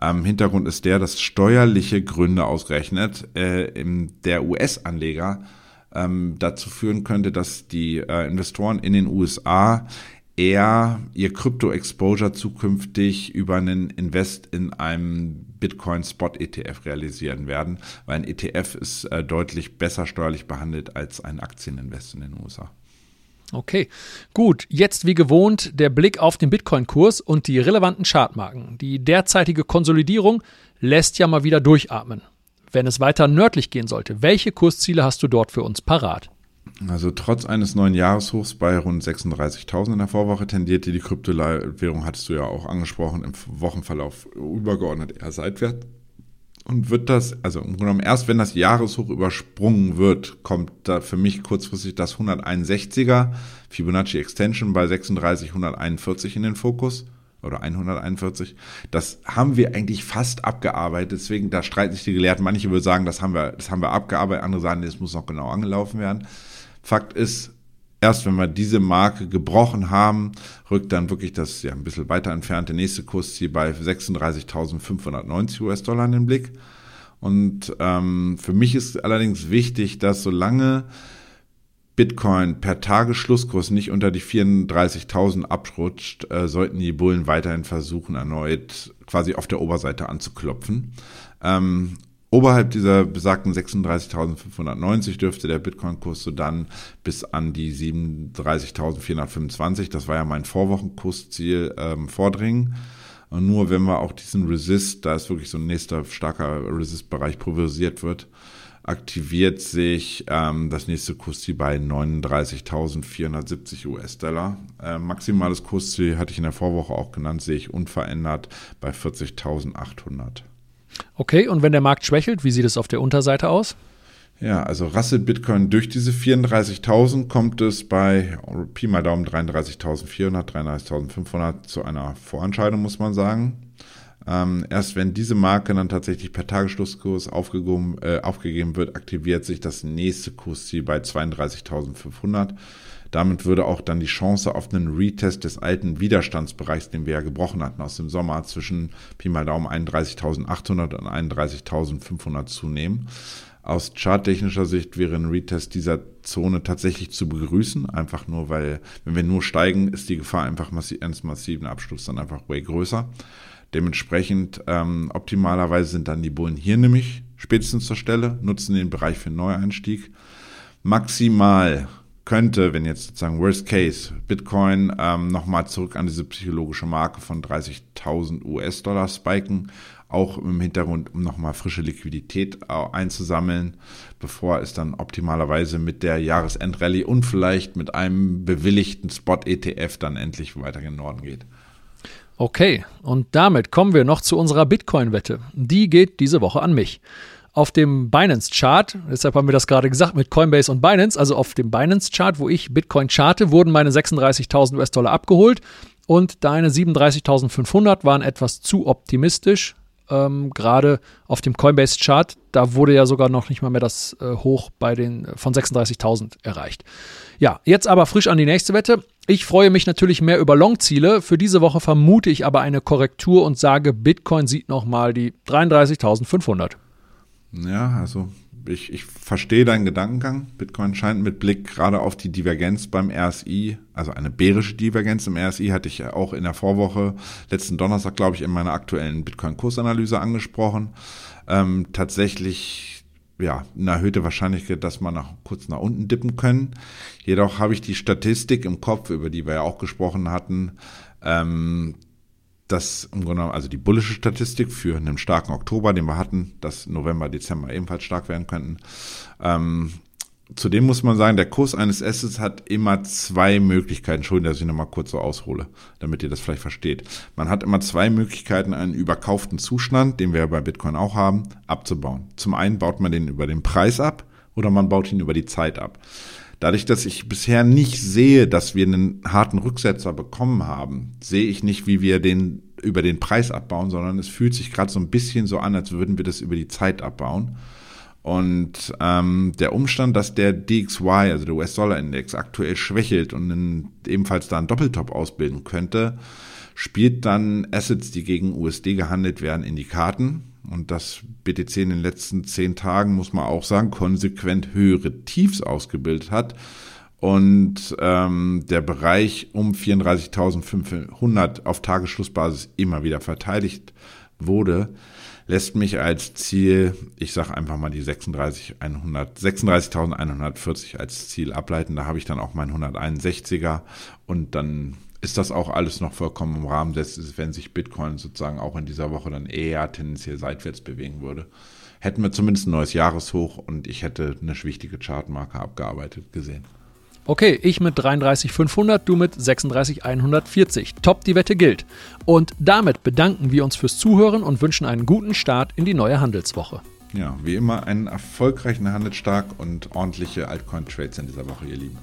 Ähm, Hintergrund ist der, dass steuerliche Gründe ausgerechnet äh, im, der US-Anleger ähm, dazu führen könnte, dass die äh, Investoren in den USA eher ihr Krypto-Exposure zukünftig über einen Invest in einem Bitcoin-Spot-ETF realisieren werden, weil ein ETF ist äh, deutlich besser steuerlich behandelt als ein Aktieninvest in den USA. Okay, gut. Jetzt wie gewohnt der Blick auf den Bitcoin-Kurs und die relevanten Chartmarken. Die derzeitige Konsolidierung lässt ja mal wieder durchatmen. Wenn es weiter nördlich gehen sollte, welche Kursziele hast du dort für uns parat? Also trotz eines neuen Jahreshochs bei rund 36.000 in der Vorwoche tendierte die Kryptowährung, hattest du ja auch angesprochen, im Wochenverlauf übergeordnet eher seitwärts. Und wird das, also im Grunde genommen erst wenn das Jahreshoch übersprungen wird, kommt da für mich kurzfristig das 161er Fibonacci Extension bei 36, 141 in den Fokus oder 141. Das haben wir eigentlich fast abgearbeitet. Deswegen, da streiten sich die Gelehrten. Manche würden sagen, das haben wir, das haben wir abgearbeitet. Andere sagen, das muss noch genau angelaufen werden. Fakt ist, erst wenn wir diese Marke gebrochen haben, rückt dann wirklich das ja ein bisschen weiter entfernte nächste Kursziel bei 36.590 US-Dollar in den Blick. Und ähm, für mich ist allerdings wichtig, dass solange Bitcoin per Tagesschlusskurs nicht unter die 34.000 abrutscht, äh, sollten die Bullen weiterhin versuchen, erneut quasi auf der Oberseite anzuklopfen. Ähm, Oberhalb dieser besagten 36.590 dürfte der Bitcoin-Kurs so dann bis an die 37.425, das war ja mein Vorwochenkursziel, ähm, vordringen. Und nur wenn wir auch diesen Resist, da ist wirklich so ein nächster starker Resist-Bereich pulverisiert wird, aktiviert sich ähm, das nächste Kursziel bei 39.470 US-Dollar. Äh, maximales Kursziel hatte ich in der Vorwoche auch genannt, sehe ich unverändert bei 40.800. Okay, und wenn der Markt schwächelt, wie sieht es auf der Unterseite aus? Ja, also rasselt Bitcoin durch diese 34.000 kommt es bei Pi mal Daumen 33.400, 33.500 zu einer Vorentscheidung, muss man sagen. Ähm, erst wenn diese Marke dann tatsächlich per Tagesschlusskurs aufgegeben, äh, aufgegeben wird, aktiviert sich das nächste Kursziel bei 32.500. Damit würde auch dann die Chance auf einen Retest des alten Widerstandsbereichs, den wir ja gebrochen hatten aus dem Sommer, zwischen Pi mal Daumen 31.800 und 31.500 zunehmen. Aus charttechnischer Sicht wäre ein Retest dieser Zone tatsächlich zu begrüßen, einfach nur, weil, wenn wir nur steigen, ist die Gefahr einfach massiv, eines massiven Absturz dann einfach way größer. Dementsprechend ähm, optimalerweise sind dann die Bullen hier nämlich spätestens zur Stelle, nutzen den Bereich für einen Neueinstieg. Maximal könnte, wenn jetzt sozusagen Worst Case Bitcoin ähm, nochmal zurück an diese psychologische Marke von 30.000 US-Dollar spiken, auch im Hintergrund, um nochmal frische Liquidität einzusammeln, bevor es dann optimalerweise mit der Jahresendrallye und vielleicht mit einem bewilligten Spot-ETF dann endlich weiter in den Norden geht. Okay, und damit kommen wir noch zu unserer Bitcoin-Wette. Die geht diese Woche an mich auf dem Binance-Chart, deshalb haben wir das gerade gesagt mit Coinbase und Binance, also auf dem Binance-Chart, wo ich Bitcoin charte, wurden meine 36.000 US-Dollar abgeholt und deine 37.500 waren etwas zu optimistisch. Ähm, gerade auf dem Coinbase-Chart, da wurde ja sogar noch nicht mal mehr das äh, Hoch bei den äh, von 36.000 erreicht. Ja, jetzt aber frisch an die nächste Wette. Ich freue mich natürlich mehr über Long-Ziele. Für diese Woche vermute ich aber eine Korrektur und sage, Bitcoin sieht nochmal die 33.500. Ja, also ich, ich verstehe deinen Gedankengang. Bitcoin scheint mit Blick gerade auf die Divergenz beim RSI, also eine bärische Divergenz im RSI, hatte ich auch in der Vorwoche, letzten Donnerstag, glaube ich, in meiner aktuellen Bitcoin-Kursanalyse angesprochen. Ähm, tatsächlich, ja, eine erhöhte Wahrscheinlichkeit, dass man nach, kurz nach unten dippen können. Jedoch habe ich die Statistik im Kopf, über die wir ja auch gesprochen hatten, ähm, das im Grunde genommen, also die bullische Statistik für einen starken Oktober, den wir hatten, dass November, Dezember ebenfalls stark werden könnten. Ähm, Zudem muss man sagen, der Kurs eines Assets hat immer zwei Möglichkeiten. Entschuldigung, dass ich nochmal kurz so aushole, damit ihr das vielleicht versteht. Man hat immer zwei Möglichkeiten, einen überkauften Zustand, den wir bei Bitcoin auch haben, abzubauen. Zum einen baut man den über den Preis ab oder man baut ihn über die Zeit ab. Dadurch, dass ich bisher nicht sehe, dass wir einen harten Rücksetzer bekommen haben, sehe ich nicht, wie wir den über den Preis abbauen, sondern es fühlt sich gerade so ein bisschen so an, als würden wir das über die Zeit abbauen. Und ähm, der Umstand, dass der DXY, also der US-Dollar-Index, aktuell schwächelt und in, ebenfalls da einen Doppeltop ausbilden könnte, spielt dann Assets, die gegen USD gehandelt werden, in die Karten. Und das BTC in den letzten zehn Tagen, muss man auch sagen, konsequent höhere Tiefs ausgebildet hat. Und ähm, der Bereich um 34.500 auf Tagesschlussbasis immer wieder verteidigt wurde lässt mich als Ziel, ich sage einfach mal die 36.100, 36.140 als Ziel ableiten. Da habe ich dann auch mein 161er und dann ist das auch alles noch vollkommen im Rahmen des, wenn sich Bitcoin sozusagen auch in dieser Woche dann eher tendenziell seitwärts bewegen würde. Hätten wir zumindest ein neues Jahreshoch und ich hätte eine wichtige Chartmarke abgearbeitet gesehen. Okay, ich mit 33,500, du mit 36,140. Top, die Wette gilt. Und damit bedanken wir uns fürs Zuhören und wünschen einen guten Start in die neue Handelswoche. Ja, wie immer einen erfolgreichen Handelstag und ordentliche Altcoin-Trades in dieser Woche, ihr Lieben.